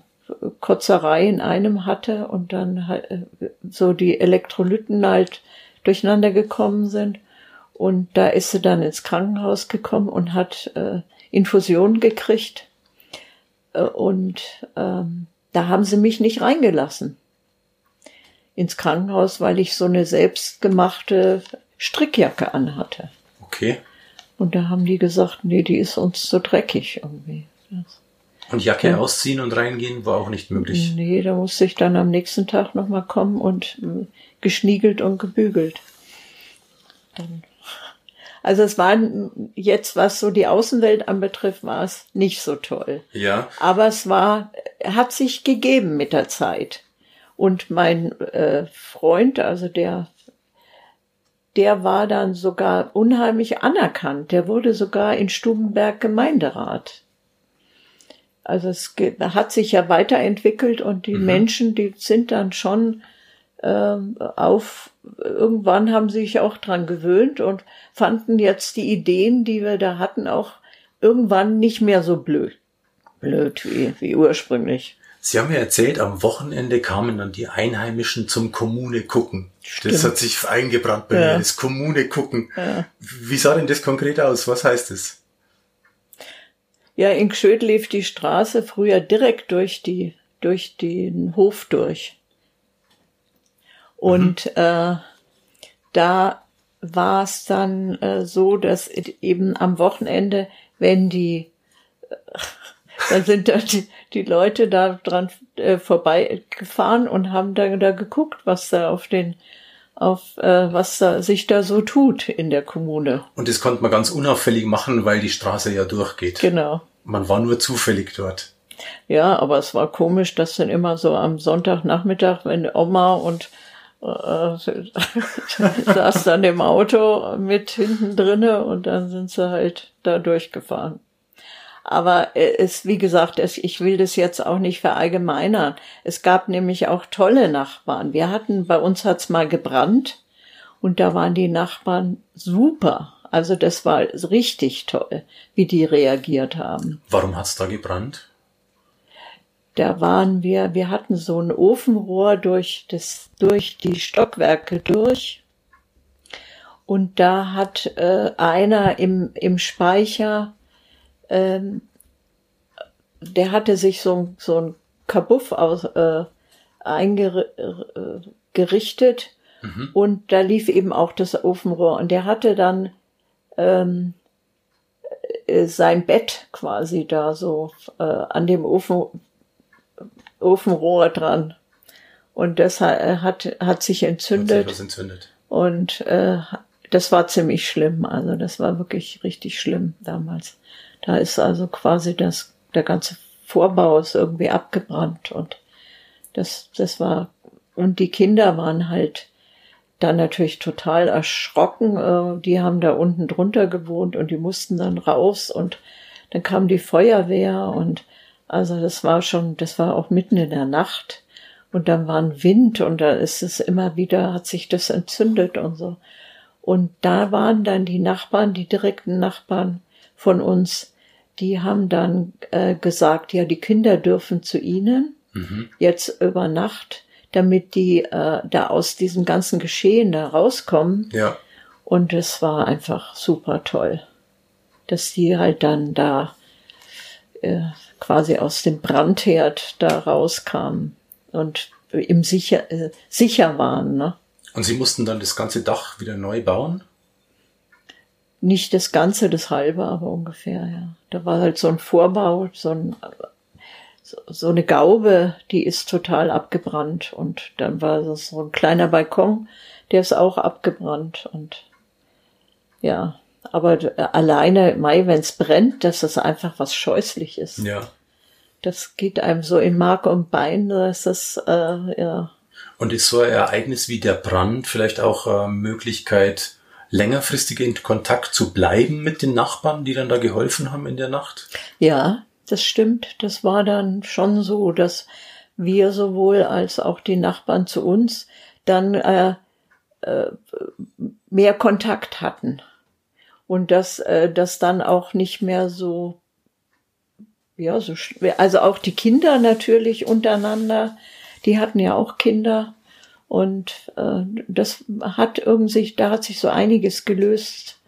Kotzerei in einem hatte und dann halt, äh, so die Elektrolyten halt durcheinander gekommen sind. Und da ist sie dann ins Krankenhaus gekommen und hat äh, Infusionen gekriegt. Äh, und ähm, da haben sie mich nicht reingelassen ins Krankenhaus, weil ich so eine selbstgemachte Strickjacke anhatte. Okay. Und da haben die gesagt, nee, die ist uns zu dreckig irgendwie. Das und Jacke ja. ausziehen und reingehen war auch nicht möglich. Nee, da musste ich dann am nächsten Tag nochmal kommen und äh, geschniegelt und gebügelt. Dann. Also es war jetzt, was so die Außenwelt anbetrifft, war es nicht so toll. Ja. Aber es war, hat sich gegeben mit der Zeit. Und mein äh, Freund, also der, der war dann sogar unheimlich anerkannt. Der wurde sogar in Stubenberg Gemeinderat. Also es hat sich ja weiterentwickelt und die mhm. Menschen, die sind dann schon ähm, auf, irgendwann haben sie sich auch dran gewöhnt und fanden jetzt die Ideen, die wir da hatten, auch irgendwann nicht mehr so blöd. Blöd wie, wie ursprünglich. Sie haben ja erzählt, am Wochenende kamen dann die Einheimischen zum Kommune gucken. Stimmt. Das hat sich eingebrannt bei ja. mir, das Kommune gucken. Ja. Wie sah denn das konkret aus? Was heißt das? Ja, in Gschöd lief die Straße früher direkt durch die, durch den Hof durch. Und mhm. äh, da war es dann äh, so, dass eben am Wochenende, wenn die, äh, dann sind da die, die Leute da dran äh, vorbeigefahren und haben da, da geguckt, was da auf den auf äh, was da, sich da so tut in der Kommune. Und das konnte man ganz unauffällig machen, weil die Straße ja durchgeht. Genau. Man war nur zufällig dort. Ja, aber es war komisch, dass dann immer so am Sonntagnachmittag, wenn Oma und äh, saß dann im Auto mit hinten drinne und dann sind sie halt da durchgefahren. Aber es, wie gesagt, es, ich will das jetzt auch nicht verallgemeinern. Es gab nämlich auch tolle Nachbarn. Wir hatten, bei uns hat's mal gebrannt und da waren die Nachbarn super. Also das war richtig toll, wie die reagiert haben. Warum hat's da gebrannt? Da waren wir, wir hatten so ein Ofenrohr durch das, durch die Stockwerke durch. Und da hat äh, einer im, im Speicher ähm, der hatte sich so, so ein Kabuff aus, äh, eingerichtet äh, mhm. und da lief eben auch das Ofenrohr und der hatte dann ähm, äh, sein Bett quasi da so äh, an dem Ofen, Ofenrohr dran und das hat, hat, hat sich entzündet, hat sich entzündet. und äh, das war ziemlich schlimm. Also das war wirklich richtig schlimm damals. Da ist also quasi das, der ganze Vorbau ist irgendwie abgebrannt und das, das war, und die Kinder waren halt dann natürlich total erschrocken. Äh, die haben da unten drunter gewohnt und die mussten dann raus und dann kam die Feuerwehr und also das war schon, das war auch mitten in der Nacht und dann war ein Wind und da ist es immer wieder, hat sich das entzündet und so. Und da waren dann die Nachbarn, die direkten Nachbarn von uns, die haben dann äh, gesagt, ja, die Kinder dürfen zu ihnen mhm. jetzt über Nacht, damit die äh, da aus diesem ganzen Geschehen da rauskommen. Ja. Und es war einfach super toll, dass die halt dann da äh, quasi aus dem Brandherd da rauskamen und im sicher, äh, sicher waren. Ne? Und Sie mussten dann das ganze Dach wieder neu bauen? Nicht das Ganze, das halbe, aber ungefähr, ja. Da war halt so ein Vorbau, so, ein, so eine Gaube, die ist total abgebrannt. Und dann war das so ein kleiner Balkon, der ist auch abgebrannt. Und ja, aber alleine, Mai, wenn es brennt, dass das einfach was scheußlich ist. Ja. Das geht einem so in Mark und Bein, dass das, äh, ja. Und ist so ein Ereignis wie der Brand vielleicht auch äh, Möglichkeit, längerfristig in Kontakt zu bleiben mit den Nachbarn, die dann da geholfen haben in der Nacht? Ja, das stimmt. Das war dann schon so, dass wir sowohl als auch die Nachbarn zu uns dann äh, äh, mehr Kontakt hatten und dass äh, das dann auch nicht mehr so ja so also auch die Kinder natürlich untereinander die hatten ja auch Kinder und äh, das hat irgendwie da hat sich so einiges gelöst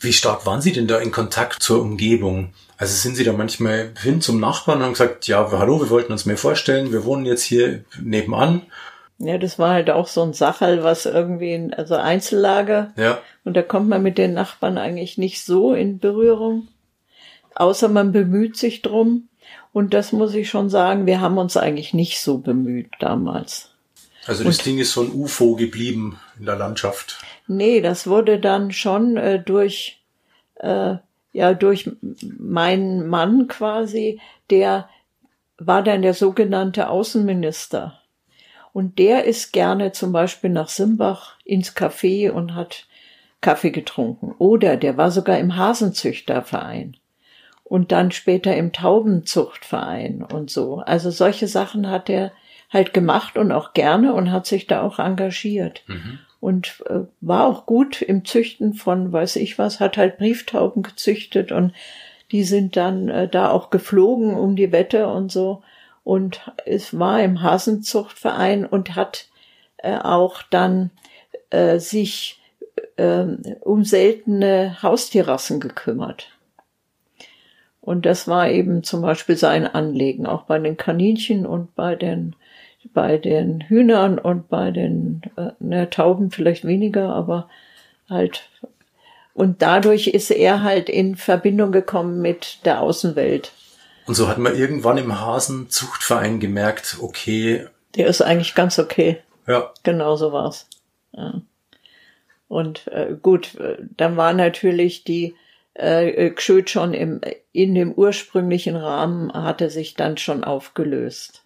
wie stark waren Sie denn da in Kontakt zur Umgebung also sind Sie da manchmal hin zum Nachbarn und haben gesagt ja hallo wir wollten uns mehr vorstellen wir wohnen jetzt hier nebenan ja, das war halt auch so ein Sachel, was irgendwie, also Einzellager. Ja. Und da kommt man mit den Nachbarn eigentlich nicht so in Berührung. Außer man bemüht sich drum. Und das muss ich schon sagen, wir haben uns eigentlich nicht so bemüht damals. Also das Und, Ding ist so ein UFO geblieben in der Landschaft. Nee, das wurde dann schon äh, durch, äh, ja, durch meinen Mann quasi, der war dann der sogenannte Außenminister. Und der ist gerne zum Beispiel nach Simbach ins Café und hat Kaffee getrunken. Oder der war sogar im Hasenzüchterverein und dann später im Taubenzuchtverein und so. Also solche Sachen hat er halt gemacht und auch gerne und hat sich da auch engagiert. Mhm. Und äh, war auch gut im Züchten von, weiß ich was, hat halt Brieftauben gezüchtet und die sind dann äh, da auch geflogen um die Wette und so und es war im Hasenzuchtverein und hat äh, auch dann äh, sich äh, um seltene Haustierrassen gekümmert. Und das war eben zum Beispiel sein Anliegen, auch bei den Kaninchen und bei den bei den Hühnern und bei den äh, ne, Tauben vielleicht weniger, aber halt und dadurch ist er halt in Verbindung gekommen mit der Außenwelt. Und so hat man irgendwann im Hasenzuchtverein gemerkt, okay. Der ist eigentlich ganz okay. Ja. Genau so war's. Ja. Und äh, gut, äh, dann war natürlich die äh, Gschöd schon im, in dem ursprünglichen Rahmen hatte sich dann schon aufgelöst.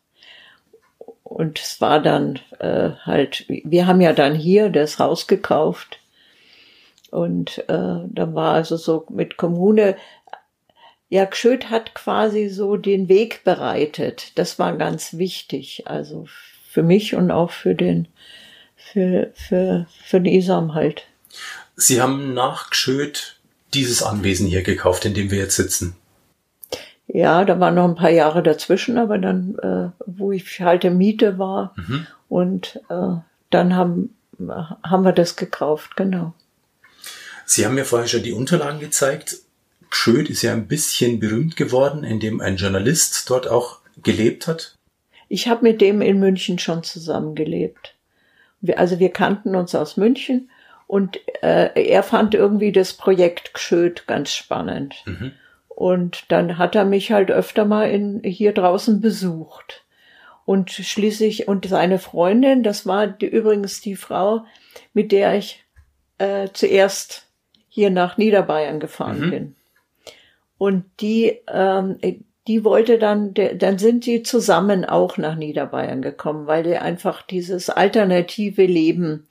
Und es war dann äh, halt, wir haben ja dann hier das Haus gekauft. Und äh, dann war also so mit Kommune, ja, Gschöd hat quasi so den Weg bereitet. Das war ganz wichtig. Also für mich und auch für den, für, für, für den Isam halt. Sie haben nach Gschöd dieses Anwesen hier gekauft, in dem wir jetzt sitzen. Ja, da waren noch ein paar Jahre dazwischen, aber dann, äh, wo ich halt in Miete war mhm. und äh, dann haben, haben wir das gekauft, genau. Sie haben mir vorher schon die Unterlagen gezeigt. Gschöd ist ja ein bisschen berühmt geworden, indem ein Journalist dort auch gelebt hat. Ich habe mit dem in München schon zusammengelebt. Wir, also wir kannten uns aus München und äh, er fand irgendwie das Projekt Gschöd ganz spannend. Mhm. Und dann hat er mich halt öfter mal in, hier draußen besucht. Und schließlich, und seine Freundin, das war die, übrigens die Frau, mit der ich äh, zuerst hier nach Niederbayern gefahren Mhm. bin. Und die, ähm, die wollte dann, dann sind sie zusammen auch nach Niederbayern gekommen, weil die einfach dieses alternative Leben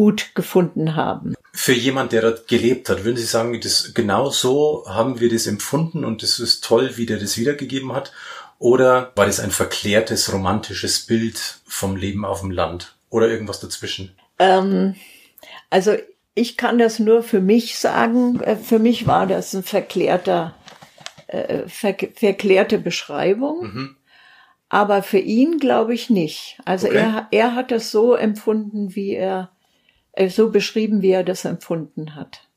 gut gefunden haben. Für jemand, der dort gelebt hat, würden Sie sagen, das, genau so haben wir das empfunden und das ist toll, wie der das wiedergegeben hat? Oder war das ein verklärtes, romantisches Bild vom Leben auf dem Land? Oder irgendwas dazwischen? Ähm, also ich kann das nur für mich sagen. Äh, Für mich war das ein verklärter, äh, ver verklärte Beschreibung. Mhm. Aber für ihn glaube ich nicht. Also Okay. er, er hat das so empfunden, wie er, so beschrieben, wie er das empfunden hat.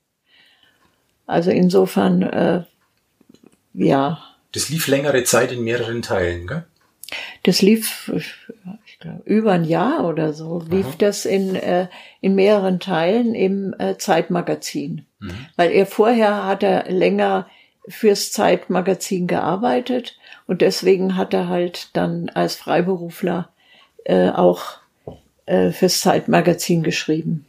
Also insofern, äh, ja, Das lief längere Zeit in mehreren Teilen, gell? das lief, ich glaube, über ein Jahr oder so, lief das in, äh, in mehreren Teilen im äh, Zeitmagazin. Weil er vorher hat er länger fürs Zeitmagazin gearbeitet und deswegen hat er halt dann als Freiberufler äh, auch äh, fürs Zeitmagazin geschrieben.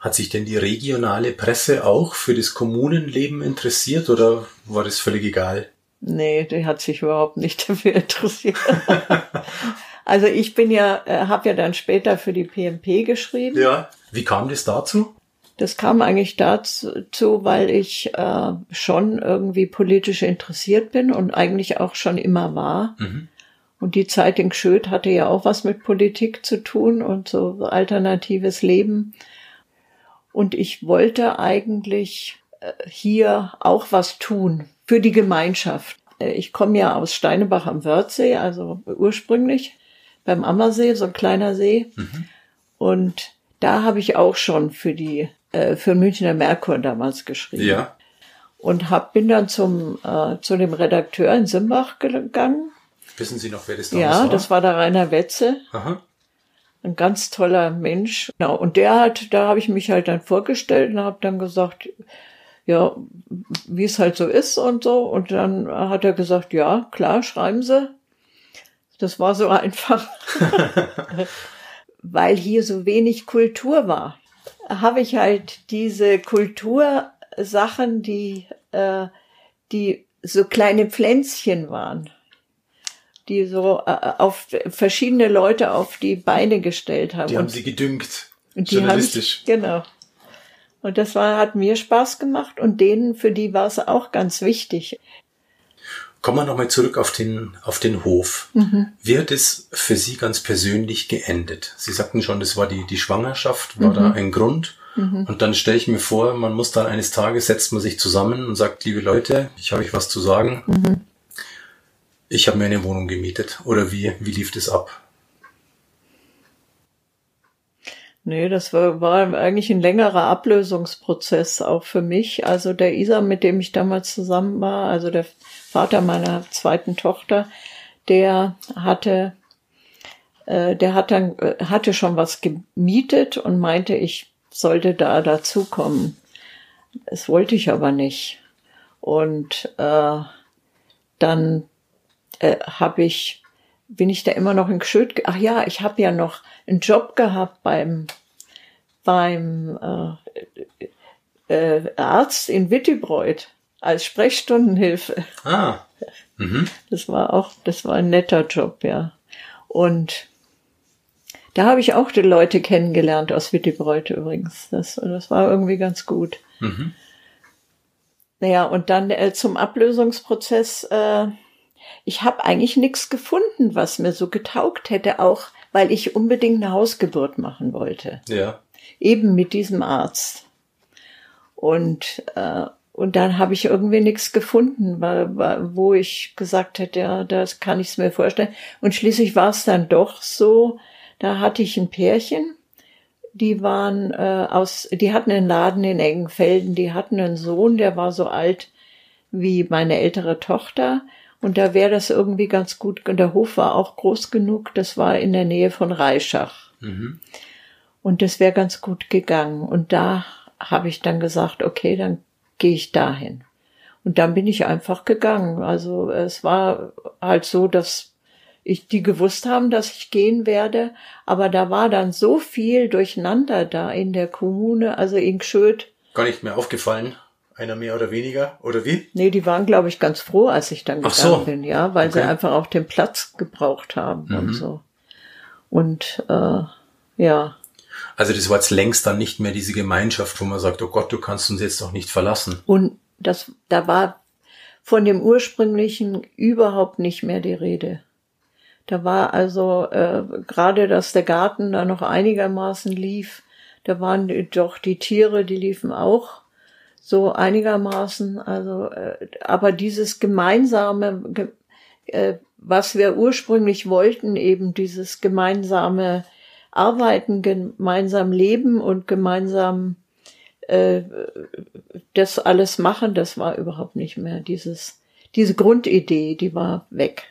Hat sich denn die regionale Presse auch für das Kommunenleben interessiert oder war das völlig egal? Nee, der hat sich überhaupt nicht dafür interessiert. also ich bin ja, äh, habe ja dann später für die PMP geschrieben. Ja. Wie kam das dazu? Das kam eigentlich dazu, weil ich äh, schon irgendwie politisch interessiert bin und eigentlich auch schon immer war. Mhm. Und die Zeit in Gschöd hatte ja auch was mit Politik zu tun und so alternatives Leben. Und ich wollte eigentlich äh, hier auch was tun für die Gemeinschaft. Äh, Ich komme ja aus Steinebach am Wörthsee, also ursprünglich beim Ammersee, so ein kleiner See. Und da habe ich auch schon für die äh, für Münchner Merkur damals geschrieben Ja. und hab bin dann zum äh, zu dem Redakteur in Simbach gegangen. Wissen Sie noch, wer das damals Ja, war? das war der Rainer Wetze, Aha. ein ganz toller Mensch. Genau, und der hat, da habe ich mich halt dann vorgestellt und habe dann gesagt, ja, wie es halt so ist und so. Und dann hat er gesagt, ja, klar, schreiben Sie. Das war so einfach, weil hier so wenig Kultur war. Habe ich halt diese Kultursachen, die, äh, die so kleine Pflänzchen waren, die so äh, auf verschiedene Leute auf die Beine gestellt haben. Die haben Sie gedüngt. und die Journalistisch. genau. Und das war, hat mir Spaß gemacht und denen, für die war es auch ganz wichtig. Kommen wir nochmal zurück auf den, auf den Hof. Mhm. Wie hat es für Sie ganz persönlich geendet? Sie sagten schon, das war die, die Schwangerschaft, war Mhm. da ein Grund. Und dann stelle ich mir vor, man muss dann eines Tages, setzt man sich zusammen und sagt, liebe Leute, ich habe euch was zu sagen. Ich habe mir eine Wohnung gemietet. Oder wie, wie lief das ab? Nee, das war, war eigentlich ein längerer Ablösungsprozess auch für mich. Also der Isa, mit dem ich damals zusammen war, also der Vater meiner zweiten Tochter, der hatte, äh, der hat dann, äh, hatte schon was gemietet und meinte, ich sollte da dazukommen. Das wollte ich aber nicht. Und äh, dann äh, habe ich, bin ich da immer noch in Gschöd. Ach ja, ich habe ja noch einen Job gehabt beim beim äh, äh, Arzt in Wittibreuth als Sprechstundenhilfe. Ah, mhm. Das war auch, das war ein netter Job, ja. Und da habe ich auch die Leute kennengelernt aus Wittibreuth übrigens. Das, das war irgendwie ganz gut. Mhm. Naja, und dann äh, zum Ablösungsprozess. Äh, ich habe eigentlich nichts gefunden, was mir so getaugt hätte, auch weil ich unbedingt eine Hausgeburt machen wollte. ja. Eben mit diesem Arzt. Und, äh, und dann habe ich irgendwie nichts gefunden, wo ich gesagt hätte, ja, das kann ich mir vorstellen. Und schließlich war es dann doch so, da hatte ich ein Pärchen, die waren äh, aus, die hatten einen Laden in Engenfelden, die hatten einen Sohn, der war so alt wie meine ältere Tochter. Und da wäre das irgendwie ganz gut. Und der Hof war auch groß genug. Das war in der Nähe von Reischach. Mhm. Und das wäre ganz gut gegangen. Und da habe ich dann gesagt, okay, dann gehe ich dahin. Und dann bin ich einfach gegangen. Also es war halt so, dass ich, die gewusst haben, dass ich gehen werde. Aber da war dann so viel durcheinander da in der Kommune, also in Gschöd. Gar nicht mehr aufgefallen. Einer mehr oder weniger, oder wie? Nee, die waren, glaube ich, ganz froh, als ich dann gegangen so. bin, ja, weil sie Okay. einfach auch den Platz gebraucht haben Mhm. und so. Und äh, ja, Also das war jetzt längst dann nicht mehr diese Gemeinschaft, wo man sagt, oh Gott, du kannst uns jetzt doch nicht verlassen. und das, da war von dem ursprünglichen überhaupt nicht mehr die Rede. Da war also äh, gerade, dass der Garten da noch einigermaßen lief. Da waren doch die Tiere, die liefen auch so einigermaßen. Also, äh, aber dieses gemeinsame, ge, äh, was wir ursprünglich wollten, eben dieses gemeinsame Arbeiten, gemeinsam Leben und gemeinsam äh, das alles machen, das war überhaupt nicht mehr. Dieses, diese Grundidee, die war weg.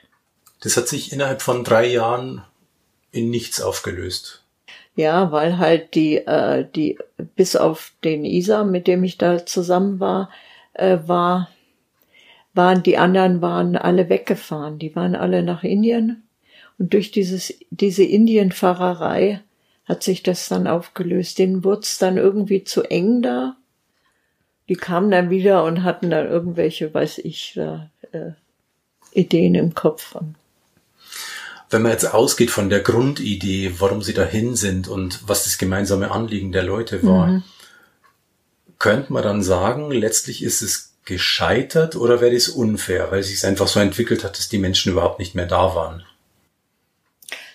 Das hat sich innerhalb von drei Jahren in nichts aufgelöst. Ja, weil halt die, äh, die, bis auf den Isa, mit dem ich da zusammen war, äh, war, waren, die anderen waren alle weggefahren. Die waren alle nach Indien. Und durch dieses, diese Indienfahrerei hat sich das dann aufgelöst. Denen wurde es dann irgendwie zu eng da. Die kamen dann wieder und hatten dann irgendwelche, weiß ich, da, äh, Ideen im Kopf. Und Wenn man jetzt ausgeht von der Grundidee, warum sie dahin sind und was das gemeinsame Anliegen der Leute war, könnte man dann sagen, letztlich ist es gescheitert oder wäre das unfair, weil es sich einfach so entwickelt hat, dass die Menschen überhaupt nicht mehr da waren?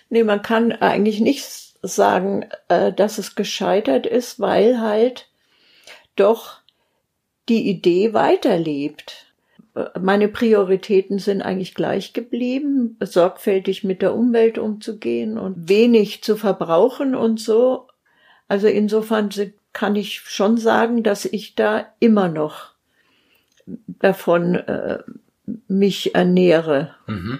Nee, man kann eigentlich nicht sagen, äh, dass es gescheitert ist, weil halt doch die Idee weiterlebt. Äh, Meine Prioritäten sind eigentlich gleich geblieben, sorgfältig mit der Umwelt umzugehen und wenig zu verbrauchen und so. Also insofern kann ich schon sagen, dass ich da immer noch davon äh, mich ernähre. Mhm.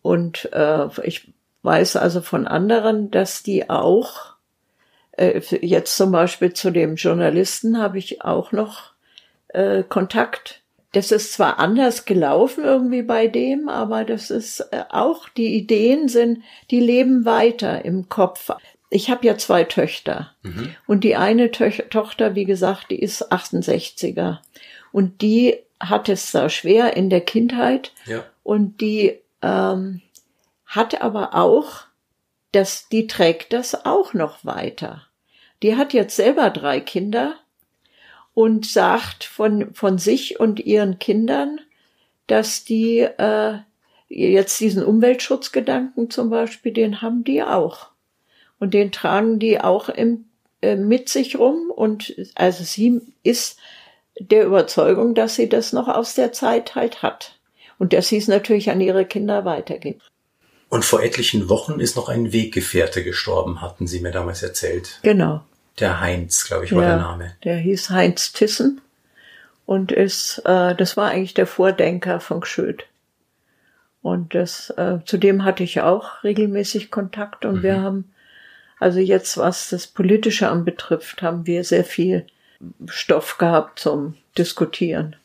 Und äh, ich weiß also von anderen, dass die auch, äh, jetzt zum Beispiel zu dem Journalisten habe ich auch noch äh, Kontakt. Das ist zwar anders gelaufen irgendwie bei dem, aber das ist äh, auch, die Ideen sind, die leben weiter im Kopf. Ich habe ja zwei Töchter. Mhm. Und die eine Töch Tochter, wie gesagt, die ist 68er. Und die hat es da schwer in der Kindheit. Ja. Und die ähm, hat aber auch, das, die trägt das auch noch weiter. Die hat jetzt selber drei Kinder und sagt von, von sich und ihren Kindern, dass die äh, jetzt diesen Umweltschutzgedanken zum Beispiel, den haben die auch. Und den tragen die auch im, äh, mit sich rum. Und also sie ist der Überzeugung, dass sie das noch aus der Zeit halt hat. Und dass sie es natürlich an ihre Kinder weitergibt. Und vor etlichen Wochen ist noch ein Weggefährte gestorben, hatten Sie mir damals erzählt. Genau. Der Heinz, glaube ich, war der Name. Der hieß Heinz Tissen und ist, äh, das war eigentlich der Vordenker von Gschöd. Und das, äh, zu dem hatte ich auch regelmäßig Kontakt und wir haben, also jetzt was das Politische anbetrifft, haben wir sehr viel Stoff gehabt zum Diskutieren.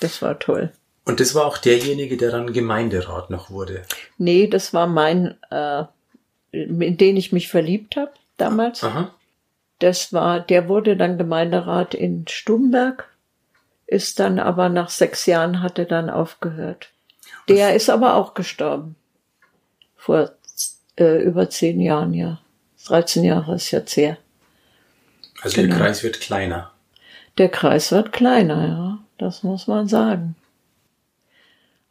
Das war toll. Und das war auch derjenige, der dann Gemeinderat noch wurde. Nee, das war mein, äh, in den ich mich verliebt habe damals. Aha. Das war, der wurde dann Gemeinderat in Stumberg, ist dann aber nach sechs Jahren hat er dann aufgehört. Der ist aber auch gestorben. Vor äh, über zehn Jahren, ja. 13 Jahre ist jetzt her. Also Genau. der Kreis wird kleiner. Der Kreis wird kleiner, ja. Das muss man sagen.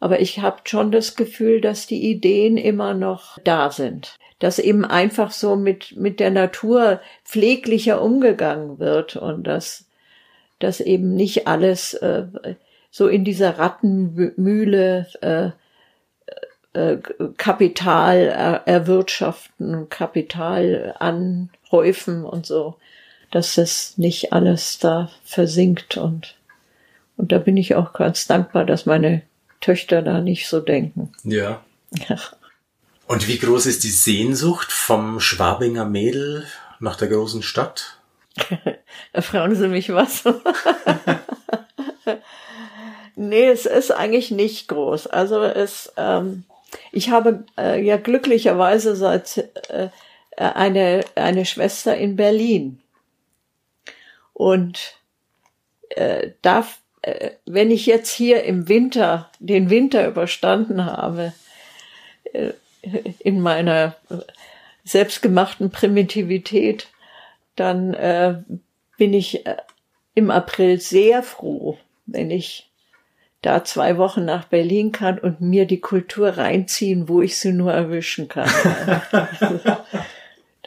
Aber ich habe schon das Gefühl, dass die Ideen immer noch da sind. Dass eben einfach so mit, mit der Natur pfleglicher umgegangen wird und dass, dass eben nicht alles äh, so in dieser Rattenmühle äh, äh, Kapital er, erwirtschaften, Kapital anhäufen und so, dass das nicht alles da versinkt und und da bin ich auch ganz dankbar, dass meine Töchter da nicht so denken. Ja. Und wie groß ist die Sehnsucht vom Schwabinger Mädel nach der großen Stadt? Fragen Sie mich was. nee, es ist eigentlich nicht groß. Also es, ähm, Ich habe äh, ja glücklicherweise seit äh, eine, eine Schwester in Berlin. Und äh, da, äh, wenn ich jetzt hier im Winter, den Winter überstanden habe, äh, in meiner selbstgemachten Primitivität, dann äh, bin ich äh, im April sehr froh, wenn ich da zwei Wochen nach Berlin kann und mir die Kultur reinziehen, wo ich sie nur erwischen kann.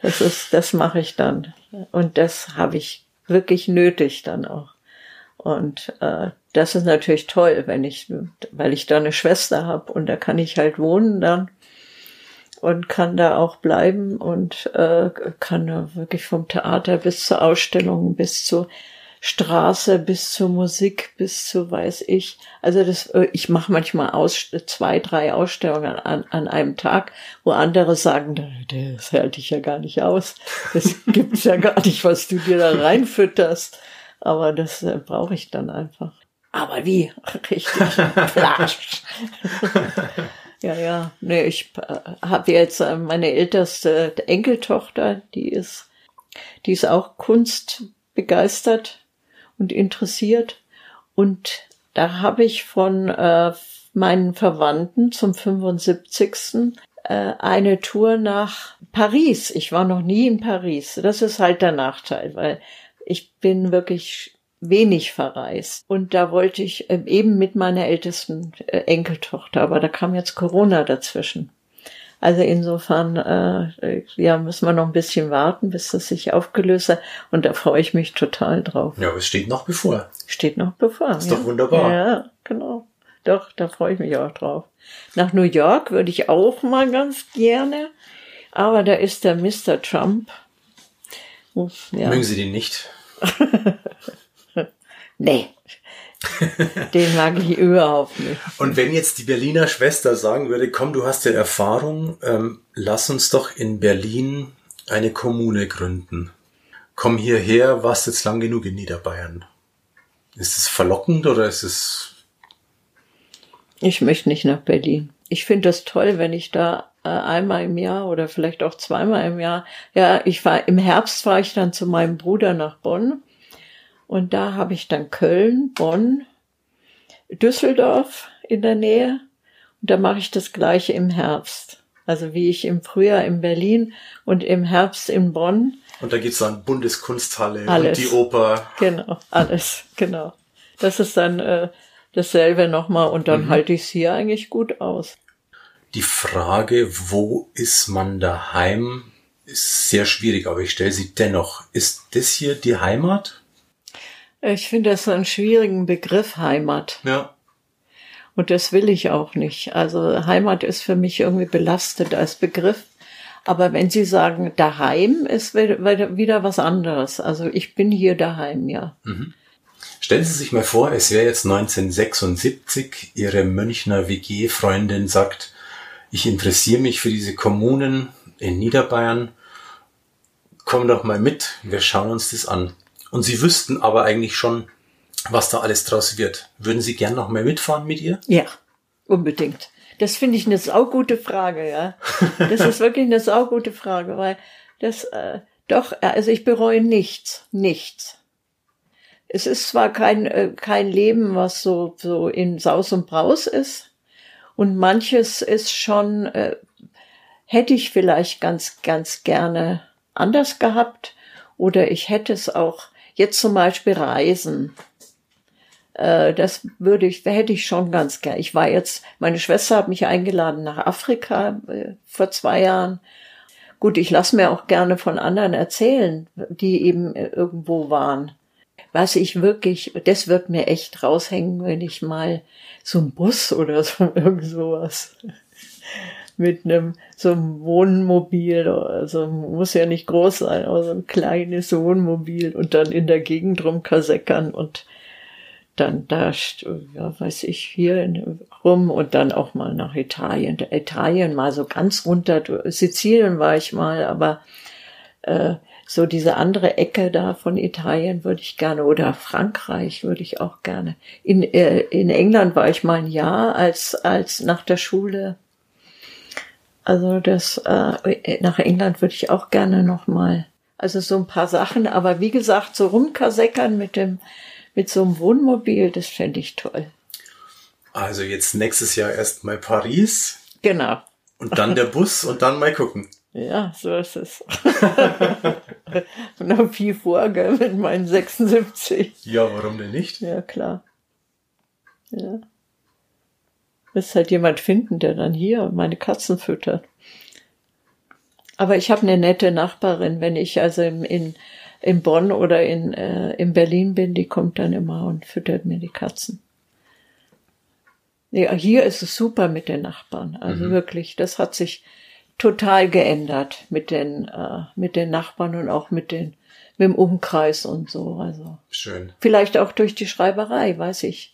das ist, das mache ich dann. Und das habe ich wirklich nötig dann auch. Und äh, das ist natürlich toll, wenn ich, weil ich da eine Schwester habe und da kann ich halt wohnen dann und kann da auch bleiben und äh, kann da wirklich vom Theater bis zur Ausstellung bis zur Straße bis zur Musik bis zu weiß ich. Also das, äh, ich mache manchmal aus, zwei, drei Ausstellungen an, an einem Tag, wo andere sagen, das hält dich ja gar nicht aus. Das gibt's ja gar nicht, was du dir da reinfütterst. Aber das äh, brauche ich dann einfach. Aber wie? Richtig. Flasch. Ja, ja. Nee, ich äh, habe jetzt äh, meine älteste Enkeltochter, die ist, die ist auch kunstbegeistert und interessiert. Und da habe ich von äh, meinen Verwandten zum 75. Äh, eine Tour nach Paris. Ich war noch nie in Paris. Das ist halt der Nachteil, weil ich bin wirklich wenig verreist. Und da wollte ich ähm, eben mit meiner ältesten äh, Enkeltochter, aber da kam jetzt Corona dazwischen. Also insofern, äh, ja, müssen wir noch ein bisschen warten, bis das sich aufgelöst hat. Und da freue ich mich total drauf. Ja, aber es steht noch bevor. Steht noch bevor. Ist ja. doch wunderbar. Ja, genau. Doch, da freue ich mich auch drauf. Nach New York würde ich auch mal ganz gerne. Aber da ist der Mr. Trump. Ja. Mögen Sie den nicht? Nee. Den mag ich überhaupt nicht. Und wenn jetzt die Berliner Schwester sagen würde, komm, du hast ja Erfahrung, ähm, lass uns doch in Berlin eine Kommune gründen. Komm hierher, warst jetzt lang genug in Niederbayern. Ist es verlockend oder ist es... Ich möchte nicht nach Berlin. Ich finde das toll, wenn ich da äh, einmal im Jahr oder vielleicht auch zweimal im Jahr, ja, ich war, im Herbst fahre ich dann zu meinem Bruder nach Bonn und da habe ich dann Köln, Bonn, Düsseldorf in der Nähe. Und da mache ich das gleiche im Herbst. Also wie ich im Frühjahr in Berlin und im Herbst in Bonn. Und da gibt's dann Bundeskunsthalle alles. und die Oper. Genau, alles, genau. Das ist dann äh, dasselbe nochmal und dann mhm. halte ich es hier eigentlich gut aus. Die Frage, wo ist man daheim, ist sehr schwierig, aber ich stelle sie dennoch. Ist das hier die Heimat? Ich finde das so einen schwierigen Begriff Heimat. Ja. Und das will ich auch nicht. Also Heimat ist für mich irgendwie belastet als Begriff. Aber wenn Sie sagen, daheim ist wieder was anderes. Also ich bin hier daheim, ja. Mhm. Stellen Sie sich mal vor, es wäre jetzt 1976, Ihre Münchner WG-Freundin sagt, ich interessiere mich für diese Kommunen in Niederbayern. Komm doch mal mit, wir schauen uns das an. Und Sie wüssten aber eigentlich schon, was da alles draus wird. Würden Sie gern noch mal mitfahren mit ihr? Ja, unbedingt. Das finde ich eine saugute Frage, ja. Das ist wirklich eine saugute Frage, weil das äh, doch, also ich bereue nichts, nichts. Es ist zwar kein äh, kein Leben, was so so in Saus und Braus ist, und manches ist schon äh, hätte ich vielleicht ganz ganz gerne anders gehabt oder ich hätte es auch Jetzt zum Beispiel Reisen. Äh, das würde ich, hätte ich schon ganz gern. Ich war jetzt, meine Schwester hat mich eingeladen nach Afrika äh, vor zwei Jahren. Gut, ich lasse mir auch gerne von anderen erzählen, die eben äh, irgendwo waren. Was ich wirklich, das wird mir echt raushängen, wenn ich mal so ein Bus oder so irgend sowas mit einem so einem Wohnmobil, also muss ja nicht groß sein, aber so ein kleines Wohnmobil und dann in der Gegend rumkaseckern und dann da, ja, weiß ich, hier rum und dann auch mal nach Italien. Italien mal so ganz runter, Sizilien war ich mal, aber äh, so diese andere Ecke da von Italien würde ich gerne oder Frankreich würde ich auch gerne. In, äh, in England war ich mal ein Jahr als, als nach der Schule Also das äh, nach England würde ich auch gerne noch mal. Also so ein paar Sachen, aber wie gesagt, so rumkaseckern mit dem mit so einem Wohnmobil, das fände ich toll. Also jetzt nächstes Jahr erst mal Paris. Genau. Und dann der Bus und dann mal gucken. Ja, so ist es. und noch viel vor, gell, mit meinen 76. Ja, warum denn nicht? Ja, klar. Ja. Muss halt jemand finden, der dann hier meine Katzen füttert. Aber ich habe eine nette Nachbarin, wenn ich also in, in, in Bonn oder in, äh, in Berlin bin, die kommt dann immer und füttert mir die Katzen. Ja, hier ist es super mit den Nachbarn. Also mhm. wirklich, das hat sich total geändert mit den, äh, mit den Nachbarn und auch mit den, mit dem Umkreis und so. Also schön. Vielleicht auch durch die Schreiberei, weiß ich,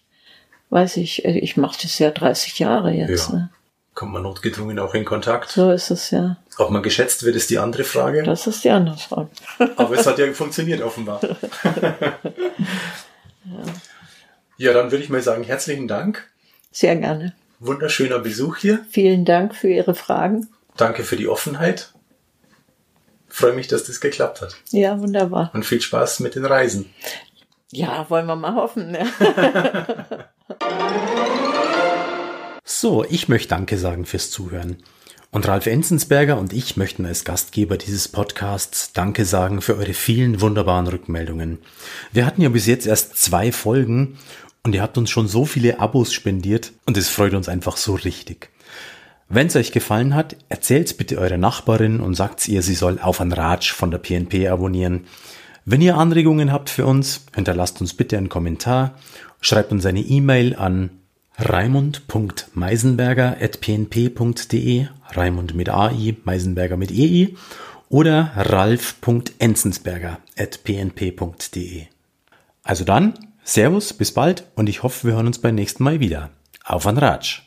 weiß ich. Äh, ich mache das ja 30 Jahre jetzt. Ja. Ne? Kommt man notgedrungen auch in Kontakt? So ist es ja. Ob man geschätzt wird, ist die andere Frage. Das ist die andere Frage. Aber es hat ja funktioniert offenbar. ja. ja, dann würde ich mal sagen, herzlichen Dank. Sehr gerne. Wunderschöner Besuch hier. Vielen Dank für Ihre Fragen. Danke für die Offenheit. Freue mich, dass das geklappt hat. Ja, wunderbar. Und viel Spaß mit den Reisen. Ja, wollen wir mal hoffen. Ne? so, ich möchte Danke sagen fürs Zuhören. Und Ralf Enzensberger und ich möchten als Gastgeber dieses Podcasts Danke sagen für eure vielen wunderbaren Rückmeldungen. Wir hatten ja bis jetzt erst zwei Folgen und ihr habt uns schon so viele Abos spendiert und es freut uns einfach so richtig. Wenn es euch gefallen hat, erzählt's bitte eurer Nachbarin und sagt ihr, sie soll auf ein Ratsch von der PNP abonnieren. Wenn ihr Anregungen habt für uns, hinterlasst uns bitte einen Kommentar, schreibt uns eine E-Mail an raimund.meisenberger.pnp.de, Raimund mit AI, Meisenberger mit EI oder ralf.enzensberger.pnp.de. Also dann, Servus, bis bald und ich hoffe, wir hören uns beim nächsten Mal wieder. Auf an Ratsch!